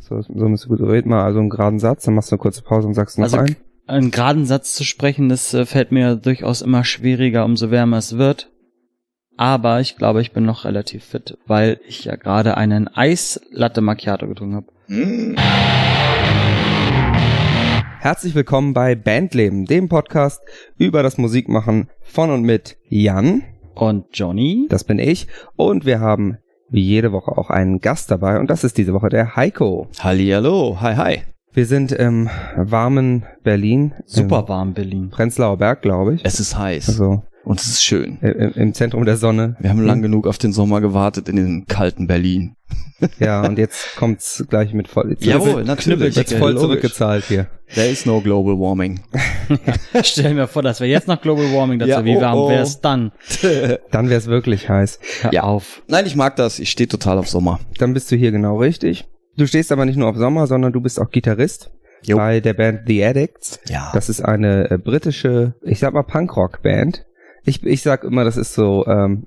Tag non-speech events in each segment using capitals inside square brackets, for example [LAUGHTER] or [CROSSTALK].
So, so müsste gut. Red mal also einen geraden Satz, dann machst du eine kurze Pause und sagst noch Also einen. einen geraden Satz zu sprechen, das äh, fällt mir durchaus immer schwieriger, umso wärmer es wird. Aber ich glaube, ich bin noch relativ fit, weil ich ja gerade einen Eislatte Macchiato getrunken habe. Herzlich willkommen bei Bandleben, dem Podcast über das Musikmachen von und mit Jan, Und Johnny? das bin ich, und wir haben wie jede Woche auch einen Gast dabei und das ist diese Woche der Heiko. Hallihallo, hi hi. Wir sind im warmen Berlin, Super warm Berlin. Prenzlauer Berg, glaube ich. Es ist heiß Also und es ist schön. im, im Zentrum der Sonne. Wir haben lang genug auf den Sommer gewartet in dem kalten Berlin. Ja, und jetzt kommt's gleich mit voll. Jetzt Jawohl, natürlich. Wird's voll Logisch. zurückgezahlt hier. There is no global warming. Stell mir vor, das wäre jetzt noch Global Warming dazu. Ja, Wie oh, warm oh. wäre es dann? [LAUGHS] Dann wär's wirklich heiß. Hör Ja. auf. Nein, ich mag das. Ich stehe total auf Sommer. Dann bist du hier genau richtig. Du stehst aber nicht nur auf Sommer, sondern du bist auch Gitarrist Jo. bei der Band The Addicts. Ja. Das ist eine äh, britische, ich sag mal Punkrock-Band. Ich, ich sag immer, das ist so ähm,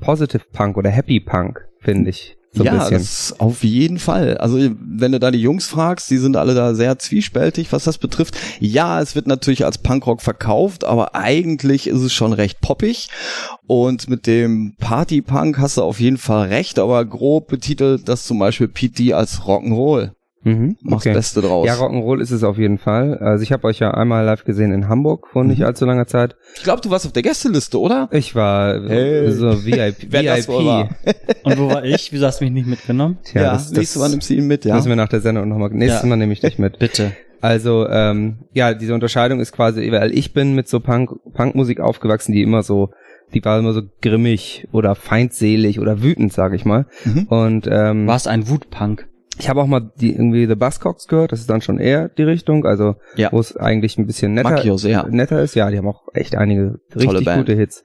Positive Punk oder Happy Punk, finde ich. So ja, bisschen. das auf jeden Fall. Also wenn du da die Jungs fragst, die sind alle da sehr zwiespältig, was das betrifft. Ja, es wird natürlich als Punkrock verkauft, aber eigentlich ist es schon recht poppig. Und mit dem Party-Punk hast du auf jeden Fall recht, aber grob betitelt das zum Beispiel Pete D als Rock'n'Roll. Mhm, Mach's okay. Beste draus. Ja, Rock'n'Roll ist es auf jeden Fall. Also ich habe euch ja einmal live gesehen in Hamburg vor nicht Mhm. allzu langer Zeit. ich glaube, du warst auf der Gästeliste, oder? Ich war Hey. so [LAUGHS] VIP. Wer das wohl war. [LAUGHS] Und wo war ich? Wieso hast du mich nicht mitgenommen? Tja, das, das nächstes Mal nimmst du ihn mit, ja. müssen wir nach der Sendung nochmal. Nächstes Ja. Mal nehme ich dich mit. [LAUGHS] Bitte. Also, ähm, ja, diese Unterscheidung ist quasi, weil ich bin mit so Punk, Punkmusik aufgewachsen, die immer so, die war immer so grimmig oder feindselig oder wütend, sag ich mal. Mhm. Und ähm, War es ein Wutpunk? Ich habe auch mal die irgendwie The Buzzcocks gehört, das ist dann schon eher die Richtung, also Ja. wo es eigentlich ein bisschen netter, auch sehr. netter ist. Ja, die haben auch echt einige richtig gute Hits.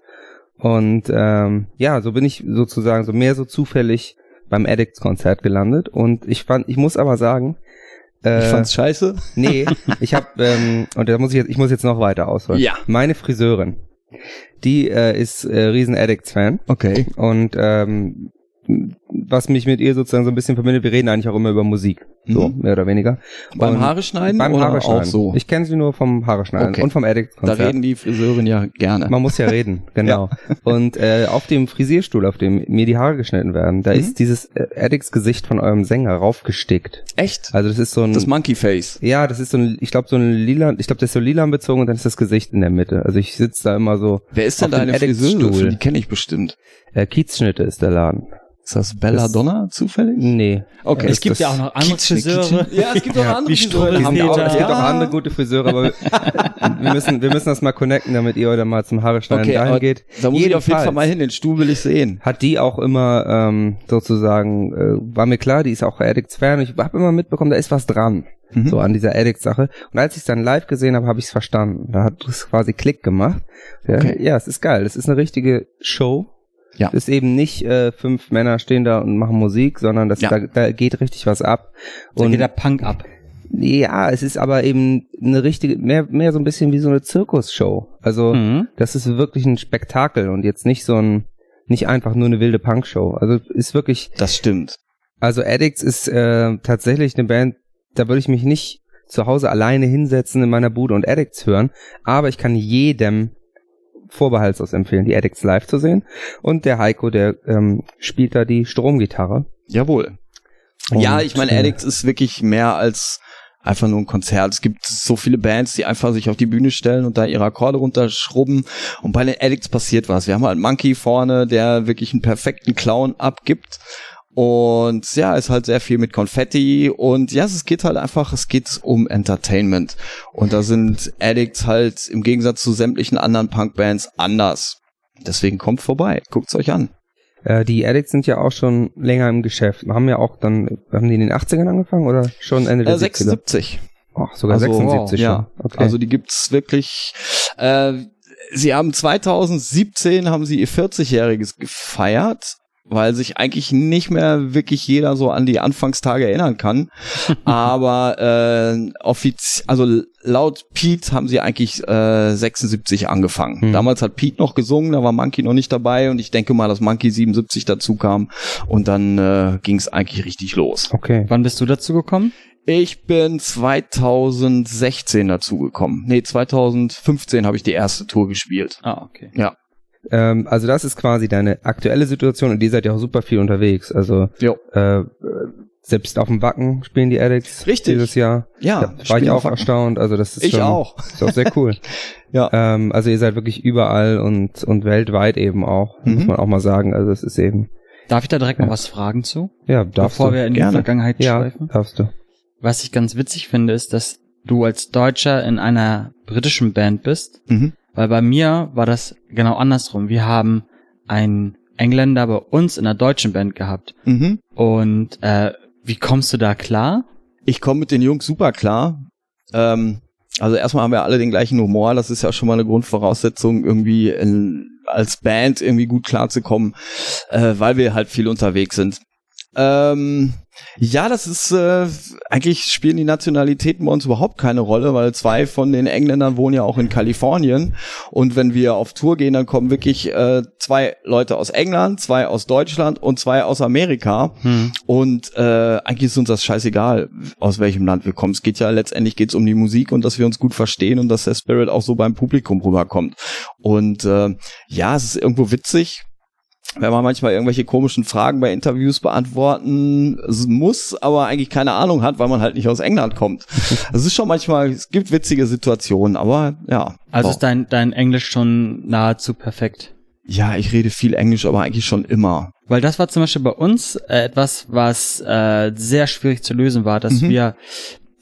Und ähm, ja, so bin ich sozusagen so mehr so zufällig beim Addicts-Konzert gelandet. Und ich fand, ich muss aber sagen, äh, Ich fand's scheiße. [LAUGHS] Nee, ich habe ähm, und da muss ich jetzt, ich muss jetzt noch weiter ausholen. Ja. Meine Friseurin, die äh, ist äh, riesen Addicts Fan Okay. und ähm, was mich mit ihr sozusagen so ein bisschen verbindet, wir reden eigentlich auch immer über Musik, so Mhm. mehr oder weniger. Beim Haare schneiden beim Haare schneiden. auch so? Ich kenne sie nur vom Haare schneiden Okay. und vom Addicts da Konzert. reden die Friseurin ja gerne. Man muss ja reden, [LAUGHS] genau. Und äh, auf dem Frisierstuhl, auf dem mir die Haare geschnitten werden, da Mhm. ist dieses äh, Addicts-Gesicht von eurem Sänger raufgestickt. Echt? Also das ist so ein Das Monkey Face. Ja, das ist so ein, ich glaube so ein lila, ich glaube das ist so lila bezogen und dann ist das Gesicht in der Mitte. Also ich sitze da immer so. Wer ist denn deine? Addicts-Stuhl. Die kenne ich bestimmt. Äh, Kiezschnitte ist der Laden. Ist das Belladonna zufällig? Nee. Okay. es gibt ja auch noch andere Kietchen, Friseure. Kietchen. [LAUGHS] Ja, es gibt auch andere Friseure. Sind auch, es gibt Ja. auch andere gute Friseure, aber wir müssen, wir müssen das mal connecten, damit ihr heute mal zum Haare schneiden Okay, dahin geht. da muss ich auf jeden Fall mal hin. Den Stuhl will ich sehen. Hat die auch immer ähm, sozusagen, äh, war mir klar, die ist auch Addicts-Fan. Ich habe immer mitbekommen, da ist was dran. Mhm. so an dieser Addict-Sache. Und als ich es dann live gesehen habe, habe ich es verstanden. Da hat es quasi Klick gemacht. Ja, Okay. ja, es ist geil. Es ist eine richtige Show. Ja. Es ist eben nicht äh, fünf Männer stehen da und machen Musik, sondern das, Ja. da, da geht richtig was ab. Da Und geht der Punk ab. ja, es ist aber eben eine richtige, mehr, mehr so ein bisschen wie so eine Zirkusshow. Also Mhm. das ist wirklich ein Spektakel und jetzt nicht so ein, nicht einfach nur eine wilde Punkshow. Also ist wirklich, Das stimmt. also Addicts ist äh, tatsächlich eine Band, da würde ich mich nicht zu Hause alleine hinsetzen in meiner Bude und Addicts hören, aber ich kann jedem vorbehaltslos empfehlen, die Addicts live zu sehen. Und der Heiko, der ähm, spielt da die Stromgitarre. Jawohl. Und, ja, ich meine, äh, Addicts ist wirklich mehr als einfach nur ein Konzert. Es gibt so viele Bands, die einfach sich auf die Bühne stellen und da ihre Akkorde runterschrubben. Und bei den Addicts passiert was. Wir haben halt Monkey vorne, der wirklich einen perfekten Clown abgibt. Und ja, ist halt sehr viel mit Konfetti und ja, es geht halt einfach, es geht um Entertainment. Und da sind Addicts halt im Gegensatz zu sämtlichen anderen Punkbands anders. Deswegen kommt vorbei, guckt's euch an. Äh, die Addicts sind ja auch schon länger im Geschäft. Haben ja auch dann, haben die in den 80ern angefangen oder schon Ende der Äh, 70er? 76. Ach, sogar Also, 76 ja. schon. Okay. Also die gibt's wirklich. Äh, sie haben 2017 haben sie ihr 40-jähriges gefeiert weil sich eigentlich nicht mehr wirklich jeder so an die Anfangstage erinnern kann. [LAUGHS] Aber äh, offiziell, also laut Pete haben sie eigentlich äh, 76 angefangen. Hm. Damals hat Pete noch gesungen, da war Monkey noch nicht dabei und ich denke mal, dass Monkey 77 dazu kam und dann äh, ging es eigentlich richtig los. Okay. Wann bist du dazu gekommen? Ich bin 2016 dazu gekommen. Nee, 2015 habe ich die erste Tour gespielt. Ah, okay. Ähm, also das ist quasi deine aktuelle Situation und ihr seid ja auch super viel unterwegs. Also Jo. äh, selbst auf dem Wacken spielen die Addicts Richtig. dieses Jahr. Ja, da war ich auch erstaunt. Also das ist Ich schon, auch. Ist auch sehr cool. [LAUGHS] Ja. Ähm, also ihr seid wirklich überall und und weltweit eben auch, muss Mhm. man auch mal sagen. Also es ist eben, Darf ich da direkt Ja. noch was fragen zu? ja, darfst bevor du. wir in Gerne. die Vergangenheit ja, schweifen? darfst du. Was ich ganz witzig finde, ist, dass du als Deutscher in einer britischen Band bist, Mhm. Weil bei mir war das genau andersrum. Wir haben einen Engländer bei uns in einer deutschen Band gehabt. Mhm. Und äh, wie kommst du da klar? Ich komme mit den Jungs super klar. Ähm, also erstmal haben wir alle den gleichen Humor. Das ist ja schon mal eine Grundvoraussetzung, irgendwie in, als Band irgendwie gut klarzukommen, äh, weil wir halt viel unterwegs sind. Ähm, ja, das ist äh, eigentlich spielen die Nationalitäten bei uns überhaupt keine Rolle, weil zwei von den Engländern wohnen ja auch in Kalifornien und wenn wir auf Tour gehen, dann kommen wirklich äh, zwei Leute aus England, zwei aus Deutschland und zwei aus Amerika. Hm. Und äh, eigentlich ist uns das scheißegal, aus welchem Land wir kommen. Es geht ja letztendlich geht's um die Musik und dass wir uns gut verstehen und dass der Spirit auch so beim Publikum rüberkommt. Und äh, ja, es ist irgendwo witzig, wenn man manchmal irgendwelche komischen Fragen bei Interviews beantworten muss, aber eigentlich keine Ahnung hat, weil man halt nicht aus England kommt. [LAUGHS] Es ist schon manchmal, es gibt witzige Situationen, aber ja. Also ist dein, dein Englisch schon nahezu perfekt. ja, ich rede viel Englisch, aber eigentlich schon immer. Weil das war zum Beispiel bei uns äh, etwas, was äh, sehr schwierig zu lösen war, dass Mhm. wir,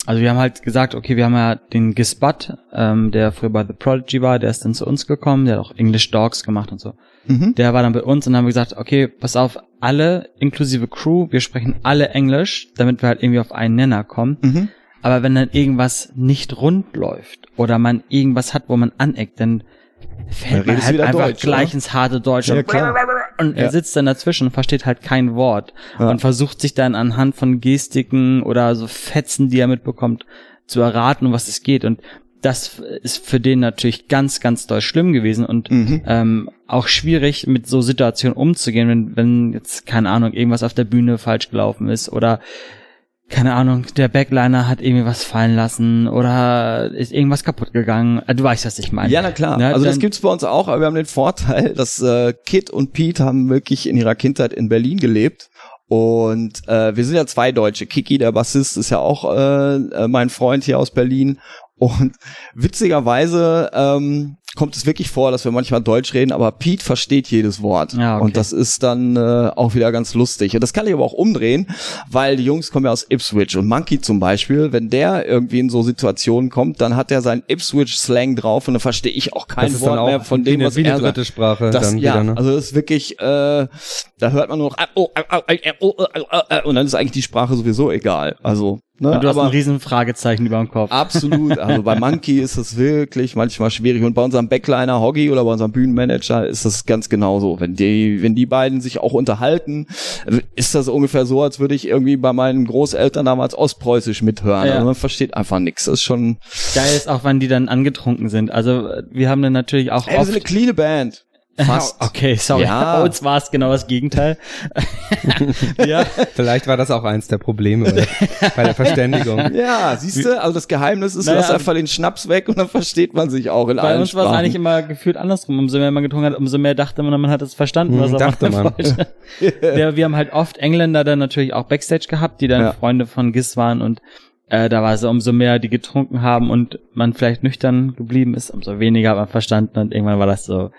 also wir haben halt gesagt, okay, wir haben ja den Gisbat, ähm, der früher bei The Prodigy war, der ist dann zu uns gekommen, der hat auch English Dogs gemacht und so. Mhm. Der war dann bei uns und dann haben wir gesagt, okay, pass auf, alle inklusive Crew, wir sprechen alle Englisch, damit wir halt irgendwie auf einen Nenner kommen. Mhm. Aber wenn dann irgendwas nicht rund läuft oder man irgendwas hat, wo man aneckt, dann fällt man halt einfach Deutsch, gleich oder? ins harte Deutsch. Ja, und er Ja. sitzt dann dazwischen und versteht halt kein Wort Ja. und versucht sich dann anhand von Gestiken oder so Fetzen, die er mitbekommt, zu erraten, um was es geht. Und das ist für den natürlich ganz, ganz doll schlimm gewesen und Mhm. ähm, auch schwierig, mit so Situationen umzugehen, wenn, wenn jetzt, keine Ahnung, irgendwas auf der Bühne falsch gelaufen ist oder keine Ahnung, der Backliner hat irgendwie was fallen lassen oder ist irgendwas kaputt gegangen. Äh, Du weißt, was ich meine. Ja, na klar. Ne, also das gibt's bei uns auch, aber wir haben den Vorteil, dass äh, Kit und Pete haben wirklich in ihrer Kindheit in Berlin gelebt. Und äh, wir sind ja zwei Deutsche. Kiki, der Bassist, ist ja auch äh, äh, mein Freund hier aus Berlin. Und witzigerweise ähm, kommt es wirklich vor, dass wir manchmal Deutsch reden, aber Pete versteht jedes Wort. Ja, okay. Und das ist dann äh, auch wieder ganz lustig. Und das kann ich aber auch umdrehen, weil die Jungs kommen ja aus Ipswich. Und Monkey zum Beispiel, wenn der irgendwie in so Situationen kommt, dann hat er seinen Ipswich-Slang drauf und dann verstehe ich auch kein Wort auch mehr von dem, eine, was wie er dritte Sprache Das, dann ja, wieder, ne? also das ist wirklich, äh, da hört man nur noch, oh, oh, und dann ist eigentlich die Sprache sowieso egal. Also, ne, Und du hast aber ein riesen Fragezeichen über dem Kopf. absolut. Also bei [LAUGHS] Monkey ist es wirklich manchmal schwierig und bei unserem Backliner Hoggy oder bei unserem Bühnenmanager ist das ganz genauso. Wenn die, wenn die beiden sich auch unterhalten, ist das ungefähr so, als würde ich irgendwie bei meinen Großeltern damals Ostpreußisch mithören. Ja. Also man versteht einfach nichts. Das ist schon, Geil ist auch, wenn die dann angetrunken sind. Also wir haben dann natürlich auch ey, wir sind eine oft... cleane Band. Fast. Okay, sorry. Ja. Bei uns war es genau das Gegenteil. [LAUGHS] ja. Vielleicht war das auch eins der Probleme bei, bei der Verständigung. Ja, siehst du, also das Geheimnis ist, Naja, lass einfach den Schnaps weg und dann versteht man sich auch in Bei allen uns war es eigentlich immer gefühlt andersrum. Umso mehr man getrunken hat, umso mehr dachte man, man hat es verstanden, Hm, was er dachte man. [LAUGHS] ja, wir haben halt oft Engländer dann natürlich auch Backstage gehabt, die dann Ja. Freunde von GIS waren und äh, da war es umso mehr, die getrunken haben und man vielleicht nüchtern geblieben ist, umso weniger hat man verstanden und irgendwann war das so,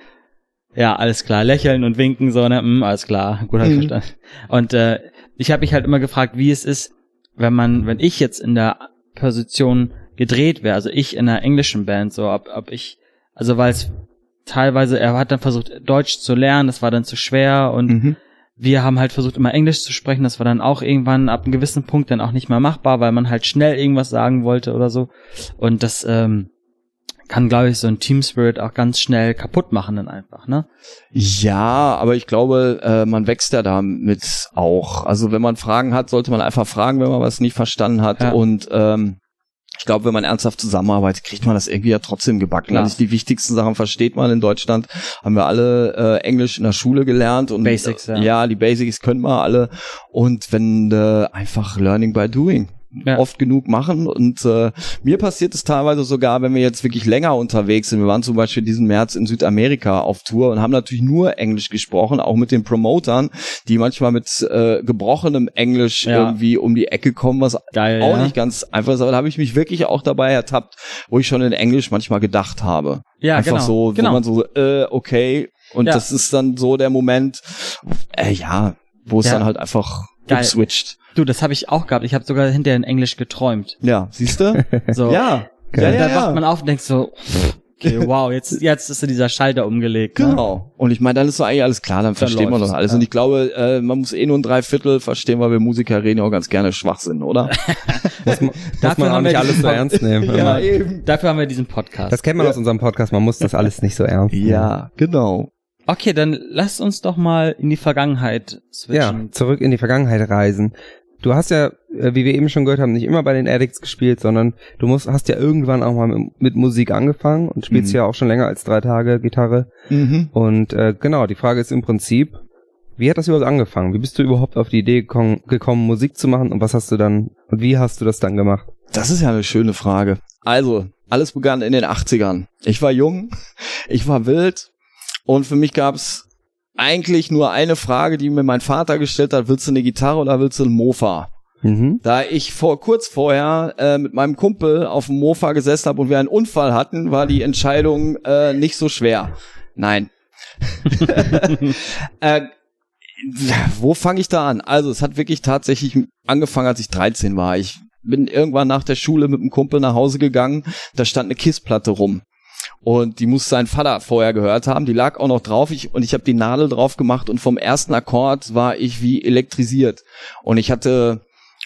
ja, alles klar, lächeln und winken, so, ne, mm, alles klar, gut hab ich Mhm. verstanden. Und äh, ich habe mich halt immer gefragt, wie es ist, wenn man, wenn ich jetzt in der Position gedreht wäre, also ich in einer englischen Band, so, ob, ob ich, also weil es teilweise, er hat dann versucht, Deutsch zu lernen, das war dann zu schwer und Mhm. wir haben halt versucht, immer Englisch zu sprechen, das war dann auch irgendwann ab einem gewissen Punkt dann auch nicht mehr machbar, weil man halt schnell irgendwas sagen wollte oder so. Und das, ähm, kann, glaube ich, so ein Team Spirit auch ganz schnell kaputt machen dann einfach, ne? Ja, aber ich glaube, äh, man wächst ja damit auch. Also wenn man Fragen hat, sollte man einfach fragen, wenn man was nicht verstanden hat. Ja. Und ähm, ich glaube, wenn man ernsthaft zusammenarbeitet, kriegt man das irgendwie ja trotzdem gebacken. Klar. Also die wichtigsten Sachen versteht man in Deutschland. Haben wir alle äh, Englisch in der Schule gelernt und Basics, ja. ja, die Basics können wir alle. Und wenn äh, einfach Learning by Doing Ja. oft genug machen. Und äh, mir passiert es teilweise sogar, wenn wir jetzt wirklich länger unterwegs sind. Wir waren zum Beispiel diesen März in Südamerika auf Tour und haben natürlich nur Englisch gesprochen, auch mit den Promotern, die manchmal mit äh, gebrochenem Englisch Ja. irgendwie um die Ecke kommen, was Geil, auch ja. nicht ganz einfach ist. Aber da habe ich mich wirklich auch dabei ertappt, wo ich schon in Englisch manchmal gedacht habe. Ja, Einfach genau. so, genau. wo man so, äh, okay. Und das ist dann so der Moment, äh, ja, wo es dann halt einfach Geil. switcht. Du, das habe ich auch gehabt. Ich habe sogar hinterher in Englisch geträumt. Ja, siehst du? [LAUGHS] So. ja. Und ja, dann ja, wacht man auf und denkt so, okay, [LAUGHS] wow, jetzt, jetzt ist so dieser Schalter umgelegt. Ne? Genau. Und ich meine, dann ist doch eigentlich alles klar, dann versteht man läuft's, doch alles. ja. Und ich glaube, äh, man muss eh nur ein Dreiviertel verstehen, weil wir Musiker reden ja auch ganz gerne Schwachsinn, oder? [LAUGHS] Muss man, muss Dafür man auch nicht wir alles so ernst nehmen. immer. eben. Dafür haben wir diesen Podcast. Das kennt man aus unserem Podcast, man muss das alles nicht so ernst nehmen. Ja, genau. Okay, dann lasst uns doch mal in die Vergangenheit Ja, switchen. zurück in die Vergangenheit reisen. Du hast ja, äh, wie wir eben schon gehört haben, nicht immer bei den Addicts gespielt, sondern du musst, hast ja irgendwann auch mal mit, mit Musik angefangen und spielst Mhm. ja auch schon länger als drei Tage Gitarre. Mhm. Und äh, genau, die Frage ist im Prinzip, wie hat das überhaupt angefangen? Wie bist du überhaupt auf die Idee gekommen, gekommen, Musik zu machen und was hast du dann und wie hast du das dann gemacht? Das ist ja eine schöne Frage. Also, alles begann in den 80ern. Ich war jung, [LAUGHS] ich war wild und für mich gab's eigentlich nur eine Frage, die mir mein Vater gestellt hat, willst du eine Gitarre oder willst du einen Mofa? Mhm. Da ich vor kurz vorher äh, mit meinem Kumpel auf dem Mofa gesessen habe und wir einen Unfall hatten, war die Entscheidung äh, nicht so schwer. Nein. [LAUGHS] äh, wo fange ich da an? Also es hat wirklich tatsächlich angefangen, als ich 13 war. Ich bin irgendwann nach der Schule mit einem Kumpel nach Hause gegangen. Da stand eine Kissplatte rum. Und die muss sein Vater vorher gehört haben. Die lag auch noch drauf. Ich, und ich habe die Nadel drauf gemacht und vom ersten Akkord war ich wie elektrisiert. Und ich hatte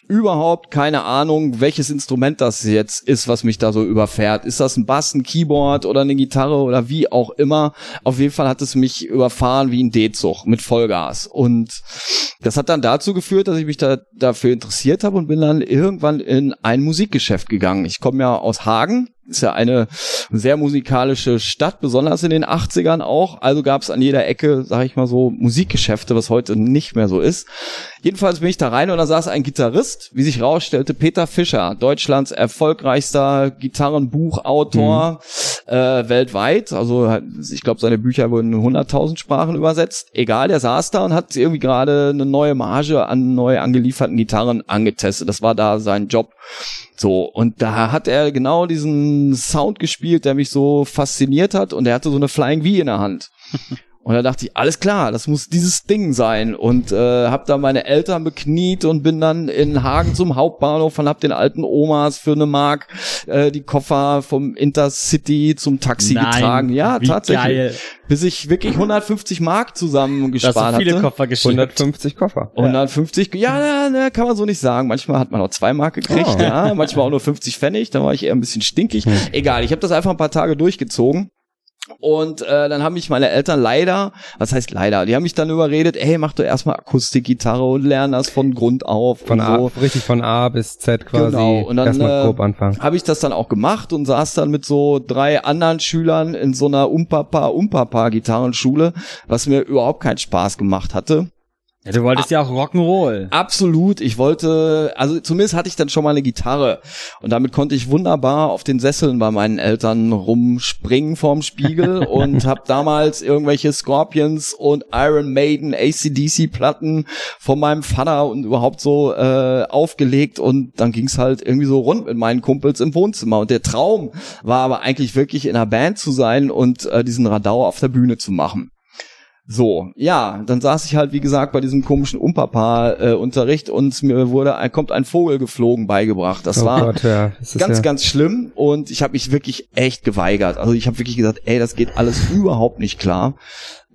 überhaupt keine Ahnung, welches Instrument das jetzt ist, was mich da so überfährt. Ist das ein Bass, ein Keyboard oder eine Gitarre oder wie auch immer? Auf jeden Fall hat es mich überfahren wie ein D-Zug mit Vollgas. Und das hat dann dazu geführt, dass ich mich da dafür interessiert habe und bin dann irgendwann in ein Musikgeschäft gegangen. Ich komme ja aus Hagen, ist ja eine sehr musikalische Stadt, besonders in den 80ern auch. Also gab es an jeder Ecke, sag ich mal so, Musikgeschäfte, was heute nicht mehr so ist. Jedenfalls bin ich da rein und da saß ein Gitarrist, wie sich rausstellte, Peter Fischer, Deutschlands erfolgreichster Gitarrenbuchautor äh, weltweit. Also ich glaube, seine Bücher wurden in 100.000 Sprachen übersetzt. Egal, der saß da und hat irgendwie gerade eine neue Marge an neu angelieferten Gitarren angetestet. Das war da sein Job. So, und da hat er genau diesen Sound gespielt, der mich so fasziniert hat und er hatte so eine Flying V in der Hand. [LAUGHS] Und da dachte ich, alles klar, das muss dieses Ding sein. Und äh, habe da meine Eltern bekniet und bin dann in Hagen zum Hauptbahnhof und hab den alten Omas für eine Mark äh, die Koffer vom Intercity zum Taxi Nein, getragen. Ja, wie tatsächlich. Geil. Bis ich wirklich 150 Mark zusammengespart hast du viele hatte. Koffer geschleppt. 150 Koffer. 150, ja, ja, ja, kann man so nicht sagen. Manchmal hat man auch zwei Mark gekriegt, Oh. ja, manchmal auch nur 50 Pfennig, da war ich eher ein bisschen stinkig. Egal, ich habe das einfach ein paar Tage durchgezogen. Und äh, dann haben mich meine Eltern leider, was heißt leider, die haben mich dann überredet, ey, mach doch erstmal Akustikgitarre und lern das von Grund auf. Von A, so. richtig von A bis Z quasi. Genau, und dann, äh, grob anfangen. Habe ich das dann auch gemacht und saß dann mit so drei anderen Schülern in so einer Umpapa Umpapa Gitarrenschule, was mir überhaupt keinen Spaß gemacht hatte. Ja, du wolltest ja auch Rock'n'Roll. Absolut. Ich wollte, also zumindest hatte ich dann schon mal eine Gitarre und damit konnte ich wunderbar auf den Sesseln bei meinen Eltern rumspringen vorm Spiegel [LAUGHS] und habe damals irgendwelche Scorpions und Iron Maiden ACDC Platten von meinem Vater und überhaupt so äh, aufgelegt und dann ging's halt irgendwie so rund mit meinen Kumpels im Wohnzimmer und der Traum war aber eigentlich wirklich in einer Band zu sein und äh, diesen Radau auf der Bühne zu machen. So, ja, dann saß ich halt, wie gesagt, bei diesem komischen Umpapa-Unterricht und mir wurde, ein- kommt ein Vogel geflogen beigebracht. Das oh war Gott, ja. Das ganz, ja, ganz schlimm und ich habe mich wirklich echt geweigert. Also ich habe wirklich gesagt, ey, das geht alles überhaupt nicht klar.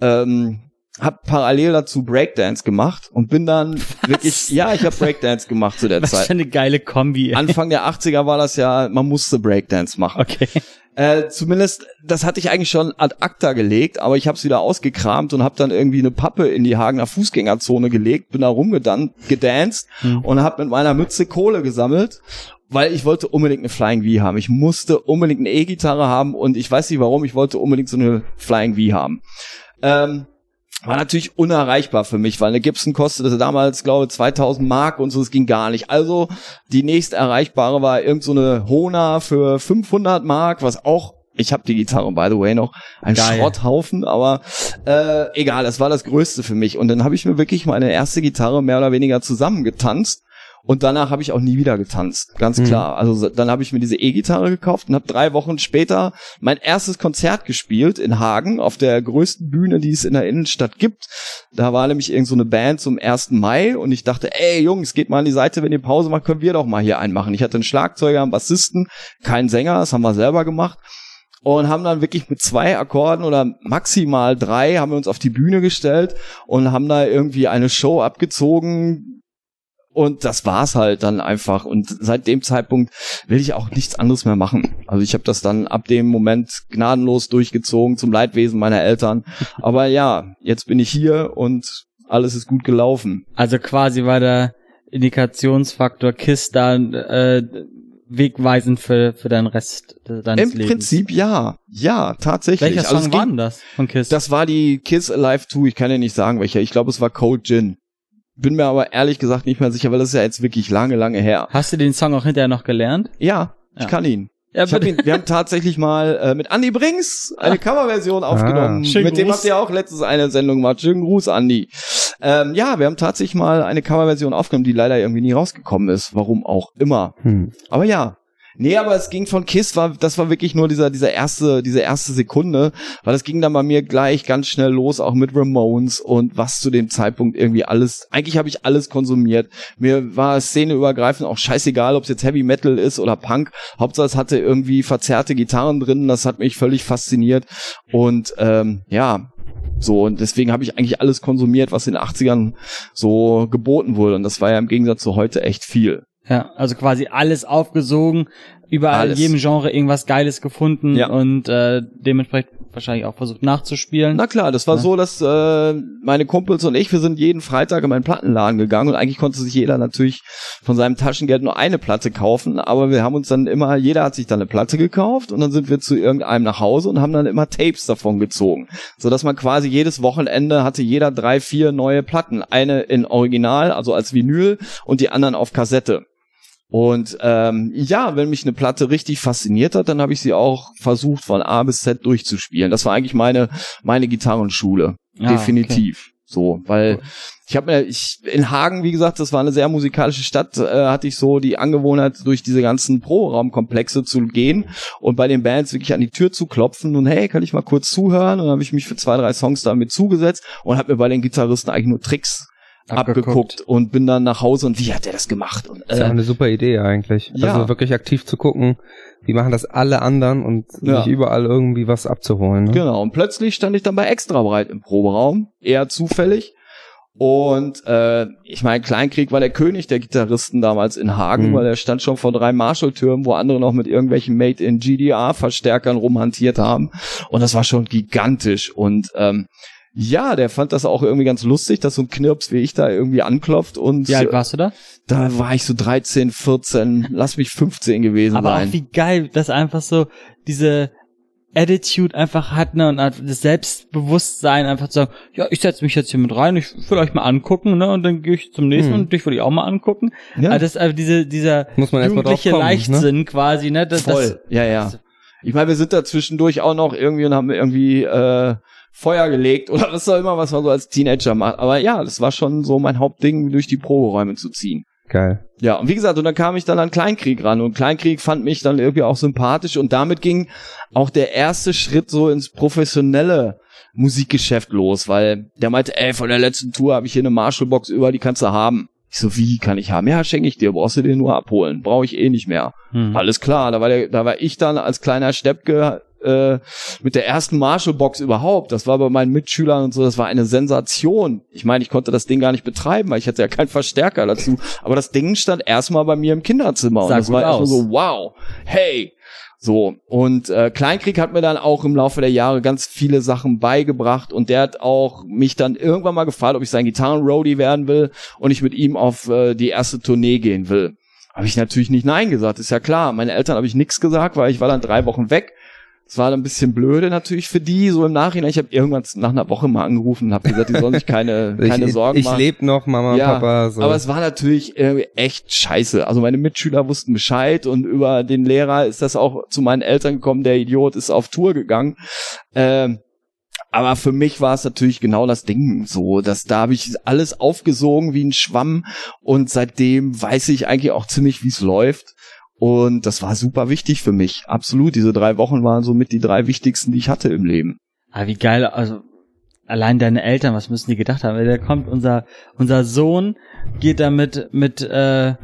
Ähm, hab parallel dazu Breakdance gemacht und bin dann [LAUGHS] Was? wirklich, ja, ich habe Breakdance gemacht zu der Was für Zeit. eine geile Kombi. ey. [LAUGHS] Anfang der 80er war das ja, man musste Breakdance machen. Okay. Äh, zumindest, das hatte ich eigentlich schon ad acta gelegt, aber ich habe es wieder ausgekramt und habe dann irgendwie eine Pappe in die Hagener Fußgängerzone gelegt, bin da rumgedan gedanced Hm. und habe mit meiner Mütze Kohle gesammelt, weil ich wollte unbedingt eine Flying V haben. Ich musste unbedingt eine E-Gitarre haben und ich weiß nicht warum, ich wollte unbedingt so eine Flying V haben. Ähm, war natürlich unerreichbar für mich, weil eine Gibson kostete damals, glaube ich, 2000 Mark und so, es ging gar nicht. Also die nächst erreichbare war irgend so eine Hona für 500 Mark, was auch ich habe die Gitarre, by the way, noch. Ein Geil. Schrotthaufen, aber äh, egal, das war das Größte für mich. Und dann habe ich mir wirklich meine erste Gitarre mehr oder weniger zusammengetanzt. Und danach habe ich auch nie wieder getanzt, ganz Mhm. klar. Also dann habe ich mir diese E-Gitarre gekauft und habe drei Wochen später mein erstes Konzert gespielt in Hagen auf der größten Bühne, die es in der Innenstadt gibt. Da war nämlich irgend so eine Band zum 1. Mai und ich dachte, ey Jungs, geht mal an die Seite, wenn ihr Pause macht, können wir doch mal hier einen machen. Ich hatte einen Schlagzeuger, einen Bassisten, keinen Sänger, das haben wir selber gemacht und haben dann wirklich mit zwei Akkorden oder maximal drei haben wir uns auf die Bühne gestellt und haben da irgendwie eine Show abgezogen. Und das war's halt dann einfach. Und seit dem Zeitpunkt will ich auch nichts anderes mehr machen. Also ich habe das dann ab dem Moment gnadenlos durchgezogen zum Leidwesen meiner Eltern. Aber ja, jetzt bin ich hier und alles ist gut gelaufen. Also quasi war der Indikationsfaktor KISS da äh, wegweisend für, für deinen Rest deines Im Lebens. Prinzip ja. Ja, tatsächlich. Welcher Also Song ging- war denn das von KISS? Das war die Kiss Alive 2. Ich kann ja nicht sagen, welcher. Ich glaube, es war Cold Gin. Bin mir aber ehrlich gesagt nicht mehr sicher, weil das ist ja jetzt wirklich lange, lange her. Hast du den Song auch hinterher noch gelernt? Ja, ich Ja. kann ihn. Ja, Ich hab ihn, wir haben tatsächlich mal äh, mit Andy Brings eine Coverversion aufgenommen. Schönen mit dem habt ihr auch letztens eine Sendung gemacht. Schönen Gruß, Andy. Ähm, ja, wir haben tatsächlich mal eine Coverversion aufgenommen, die leider irgendwie nie rausgekommen ist. Warum auch immer. Hm. Aber ja. Nee, aber es ging von Kiss, war, das war wirklich nur dieser, dieser erste, diese erste Sekunde, weil es ging dann bei mir gleich ganz schnell los, auch mit Ramones und was zu dem Zeitpunkt irgendwie alles, eigentlich habe ich alles konsumiert. Mir war szeneübergreifend auch scheißegal, ob es jetzt Heavy Metal ist oder Punk. Hauptsache es hatte irgendwie verzerrte Gitarren drin, das hat mich völlig fasziniert und ähm, ja, so, und deswegen habe ich eigentlich alles konsumiert, was in den 80ern so geboten wurde. Und das war ja im Gegensatz zu heute echt viel. Ja, also quasi alles aufgesogen, überall Alles. in jedem Genre irgendwas Geiles gefunden Ja. und äh, dementsprechend wahrscheinlich auch versucht nachzuspielen. Na klar, das war Ja. so, dass äh, meine Kumpels und ich, wir sind jeden Freitag in meinen Plattenladen gegangen und eigentlich konnte sich jeder natürlich von seinem Taschengeld nur eine Platte kaufen, aber wir haben uns dann immer, jeder hat sich dann eine Platte gekauft und dann sind wir zu irgendeinem nach Hause und haben dann immer Tapes davon gezogen, so dass man quasi jedes Wochenende hatte jeder drei, vier neue Platten, eine in Original, also als Vinyl und die anderen auf Kassette. Und ähm, ja, wenn mich eine Platte richtig fasziniert hat, dann habe ich sie auch versucht von A bis Z durchzuspielen. Das war eigentlich meine meine Gitarrenschule, Ah, definitiv. So, weil Cool. ich habe mir ich in Hagen, wie gesagt, das war eine sehr musikalische Stadt, äh, hatte ich so die Angewohnheit durch diese ganzen Pro-Raumkomplexe zu gehen und bei den Bands wirklich an die Tür zu klopfen und hey, kann ich mal kurz zuhören? Und dann habe ich mich für zwei, drei Songs damit zugesetzt und habe mir bei den Gitarristen eigentlich nur Tricks Abgeguckt. abgeguckt und bin dann nach Hause und wie hat der das gemacht? Und, Das ist ja äh, eine super Idee eigentlich. ja. Also wirklich aktiv zu gucken, wie machen das alle anderen und Ja. sich überall irgendwie was abzuholen. Ne? Genau, und plötzlich stand ich dann bei Extra breit im Proberaum, eher zufällig. Und äh, ich meine, Kleinkrieg war der König der Gitarristen damals in Hagen, Mhm. weil er stand schon vor drei Marshall-Türmen, wo andere noch mit irgendwelchen Made in GDR-Verstärkern rumhantiert haben. Und das war schon gigantisch. Und ähm, ja, der fand das auch irgendwie ganz lustig, dass so ein Knirps wie ich da irgendwie anklopft. Und Wie alt warst du da? da war ich so 13, 14, lass mich 15 gewesen Aber sein. auch wie geil, dass einfach so diese Attitude einfach hat, ne, und das Selbstbewusstsein einfach zu sagen, ja, ich setze mich jetzt hier mit rein, ich will euch mal angucken, ne, und dann gehe ich zum nächsten Hm. und dich will ich auch mal angucken. ja, Also das ist einfach diese, dieser Muss man jugendliche kommen, ne? Leichtsinn quasi, ne, das, voll. ja, ja. das, Ich meine, wir sind da zwischendurch auch noch irgendwie und haben irgendwie äh, Feuer gelegt oder was auch immer, was man so als Teenager macht. Aber ja, das war schon so mein Hauptding, durch die Proberäume zu ziehen. Geil. Ja, und wie gesagt, und dann kam ich dann an Kleinkrieg ran und Kleinkrieg fand mich dann irgendwie auch sympathisch und damit ging auch der erste Schritt so ins professionelle Musikgeschäft los, weil der meinte, ey, von der letzten Tour habe ich hier eine Marshallbox über, die kannst du haben. Ich so, wie kann ich haben? Ja, schenke ich dir, brauchst du den nur abholen, brauche ich eh nicht mehr. hm. Alles klar, da war der, da war ich dann als kleiner Steppke äh, mit der ersten Marshall-Box überhaupt. Das war bei meinen Mitschülern und so, das war eine Sensation. Ich meine, ich konnte das Ding gar nicht betreiben, weil ich hatte ja keinen Verstärker dazu. Aber das Ding stand erstmal bei mir im Kinderzimmer und das war erstmal so, wow, hey. So, und äh, Kleinkrieg hat mir dann auch im Laufe der Jahre ganz viele Sachen beigebracht und der hat auch mich dann irgendwann mal gefragt, ob ich sein Gitarrenroadie werden will und ich mit ihm auf äh, die erste Tournee gehen will. Habe ich natürlich nicht Nein gesagt, ist ja klar. Meine Eltern habe ich nichts gesagt, weil ich war dann drei Wochen weg. Es war ein bisschen blöde natürlich für die, so im Nachhinein. Ich habe irgendwann nach einer Woche mal angerufen und habe gesagt, die sollen sich keine, [LAUGHS] keine ich, Sorgen ich machen. lebe noch, Mama Ja, und Papa. So. Aber es war natürlich irgendwie echt scheiße. Also meine Mitschüler wussten Bescheid und über den Lehrer ist das auch zu meinen Eltern gekommen. Der Idiot ist auf Tour gegangen. Ähm, aber für mich war es natürlich genau das Ding so, dass da habe ich alles aufgesogen wie ein Schwamm und seitdem weiß ich eigentlich auch ziemlich, wie es läuft. Und das war super wichtig für mich. Absolut. Diese drei Wochen waren somit die drei wichtigsten, die ich hatte im Leben. Ah, wie geil, also allein deine Eltern, was müssen die gedacht haben? Da kommt unser unser Sohn, geht da mit mit äh,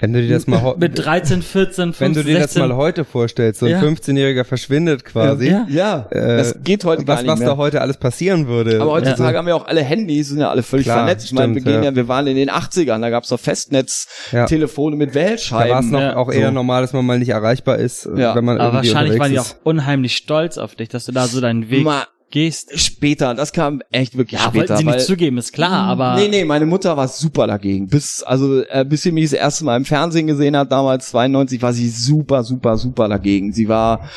wenn du dir das mal [LAUGHS] mit 13, 14, 15, wenn du dir das 16, mal heute vorstellst, so ein Ja. 15-Jähriger verschwindet quasi. Ja. Ja, Äh, das geht heute gar was, nicht was mehr. da heute alles passieren würde. Aber heutzutage haben wir auch alle Handys, sind ja alle völlig Klar, vernetzt. Ich meine, wir stimmt, gehen ja. ja, wir waren in den 80ern, da gab's noch Ja. Festnetztelefone mit da war es Wählscheiben. noch Ja, auch eher so. normal, dass man mal nicht erreichbar ist, Ja. wenn man aber irgendwie wahrscheinlich waren die auch unheimlich stolz auf dich, dass du da so deinen Weg Mal gehst. später, das kam echt wirklich Ja, später. wollten sie weil, nicht zugeben, ist klar, aber Nee, nee, meine Mutter war super dagegen. Bis, also, äh, bis sie mich das erste Mal im Fernsehen gesehen hat, damals 92, war sie super, super, super dagegen. Sie war,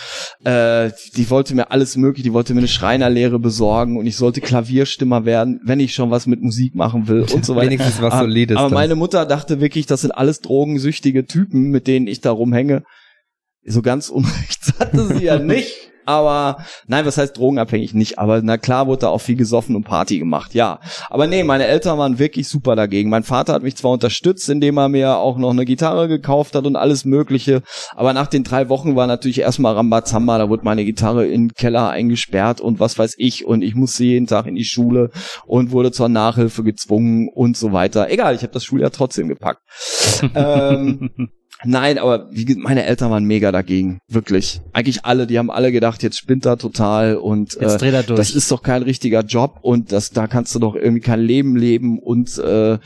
äh, die wollte mir alles mögliche, die wollte mir eine Schreinerlehre besorgen und ich sollte Klavierstimmer werden, wenn ich schon was mit Musik machen will und so [LAUGHS] weiter. Wenigstens was Aber- Solides Aber meine Mutter dachte wirklich, das sind alles drogensüchtige Typen, mit denen ich da rumhänge. So ganz unrecht [LAUGHS] hatte sie ja nicht. Aber nein, was heißt drogenabhängig nicht? Aber na klar wurde da auch viel gesoffen und Party gemacht, ja. Aber nee, meine Eltern waren wirklich super dagegen. Mein Vater hat mich zwar unterstützt, indem er mir auch noch eine Gitarre gekauft hat und alles Mögliche. Aber nach den drei Wochen war natürlich erstmal Rambazamba. Da wurde meine Gitarre in den Keller eingesperrt und was weiß ich. Und ich musste jeden Tag in die Schule und wurde zur Nachhilfe gezwungen und so weiter. Egal, ich habe das Schuljahr trotzdem gepackt. [LAUGHS] ähm, Nein, aber wie, meine Eltern waren mega dagegen, wirklich. Eigentlich alle, die haben alle gedacht, jetzt spinnt er total und äh, das ist doch kein richtiger Job und das da kannst du doch irgendwie kein Leben leben und äh,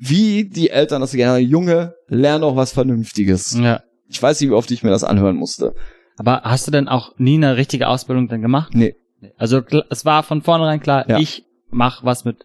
wie die Eltern das gerne Junge, lern doch was Vernünftiges. ja. Ich weiß nicht, wie oft ich mir das anhören musste. Aber hast du denn auch nie eine richtige Ausbildung dann gemacht? Nee. Also es war von vornherein klar, Ja. ich mach was mit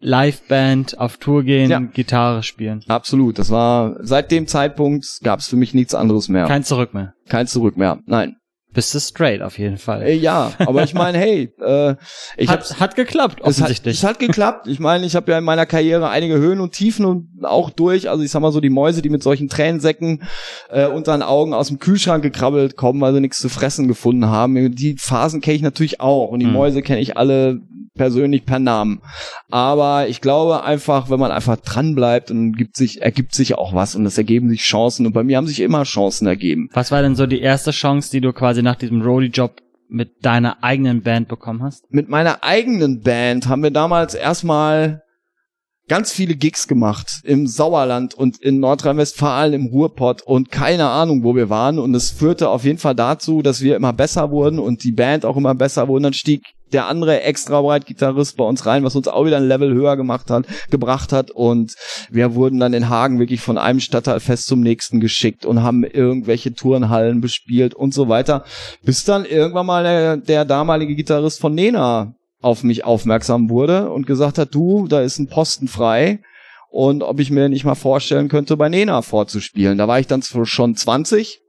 Liveband, auf Tour gehen, Ja. Gitarre spielen. Absolut. Das war seit dem Zeitpunkt gab es für mich nichts anderes mehr. Kein Zurück mehr. Kein Zurück mehr. Nein. Bist du straight auf jeden Fall. Äh, ja, aber ich meine, hey, äh, ich hat, hat geklappt, Es hat, offensichtlich. es hat geklappt. Ich meine, ich habe ja in meiner Karriere einige Höhen und Tiefen und auch durch. Also ich sag mal so, die Mäuse, die mit solchen Tränensäcken äh, unter den Augen aus dem Kühlschrank gekrabbelt kommen, weil sie nichts zu fressen gefunden haben. Die Phasen kenne ich natürlich auch und die Hm. Mäuse kenne ich alle persönlich per Namen. Aber ich glaube einfach, wenn man einfach dran bleibt, dann gibt sich, ergibt sich auch was und es ergeben sich Chancen. Und bei mir haben sich immer Chancen ergeben. Was war denn so die erste Chance, die du quasi nach diesem Roadie-Job mit deiner eigenen Band bekommen hast? mit meiner eigenen Band haben wir damals erstmal ganz viele Gigs gemacht im Sauerland und in Nordrhein-Westfalen im Ruhrpott und keine Ahnung, wo wir waren. Und es führte auf jeden Fall dazu, dass wir immer besser wurden und die Band auch immer besser wurde. Dann stieg der andere extra breit Gitarrist bei uns rein, was uns auch wieder ein Level höher gemacht hat, gebracht hat und wir wurden dann in Hagen wirklich von einem Stadtteilfest zum nächsten geschickt und haben irgendwelche Turnhallen bespielt und so weiter, bis dann irgendwann mal der, der damalige Gitarrist von Nena auf mich aufmerksam wurde und gesagt hat, du, da ist ein Posten frei und ob ich mir nicht mal vorstellen könnte, bei Nena vorzuspielen. Da war ich dann schon 20,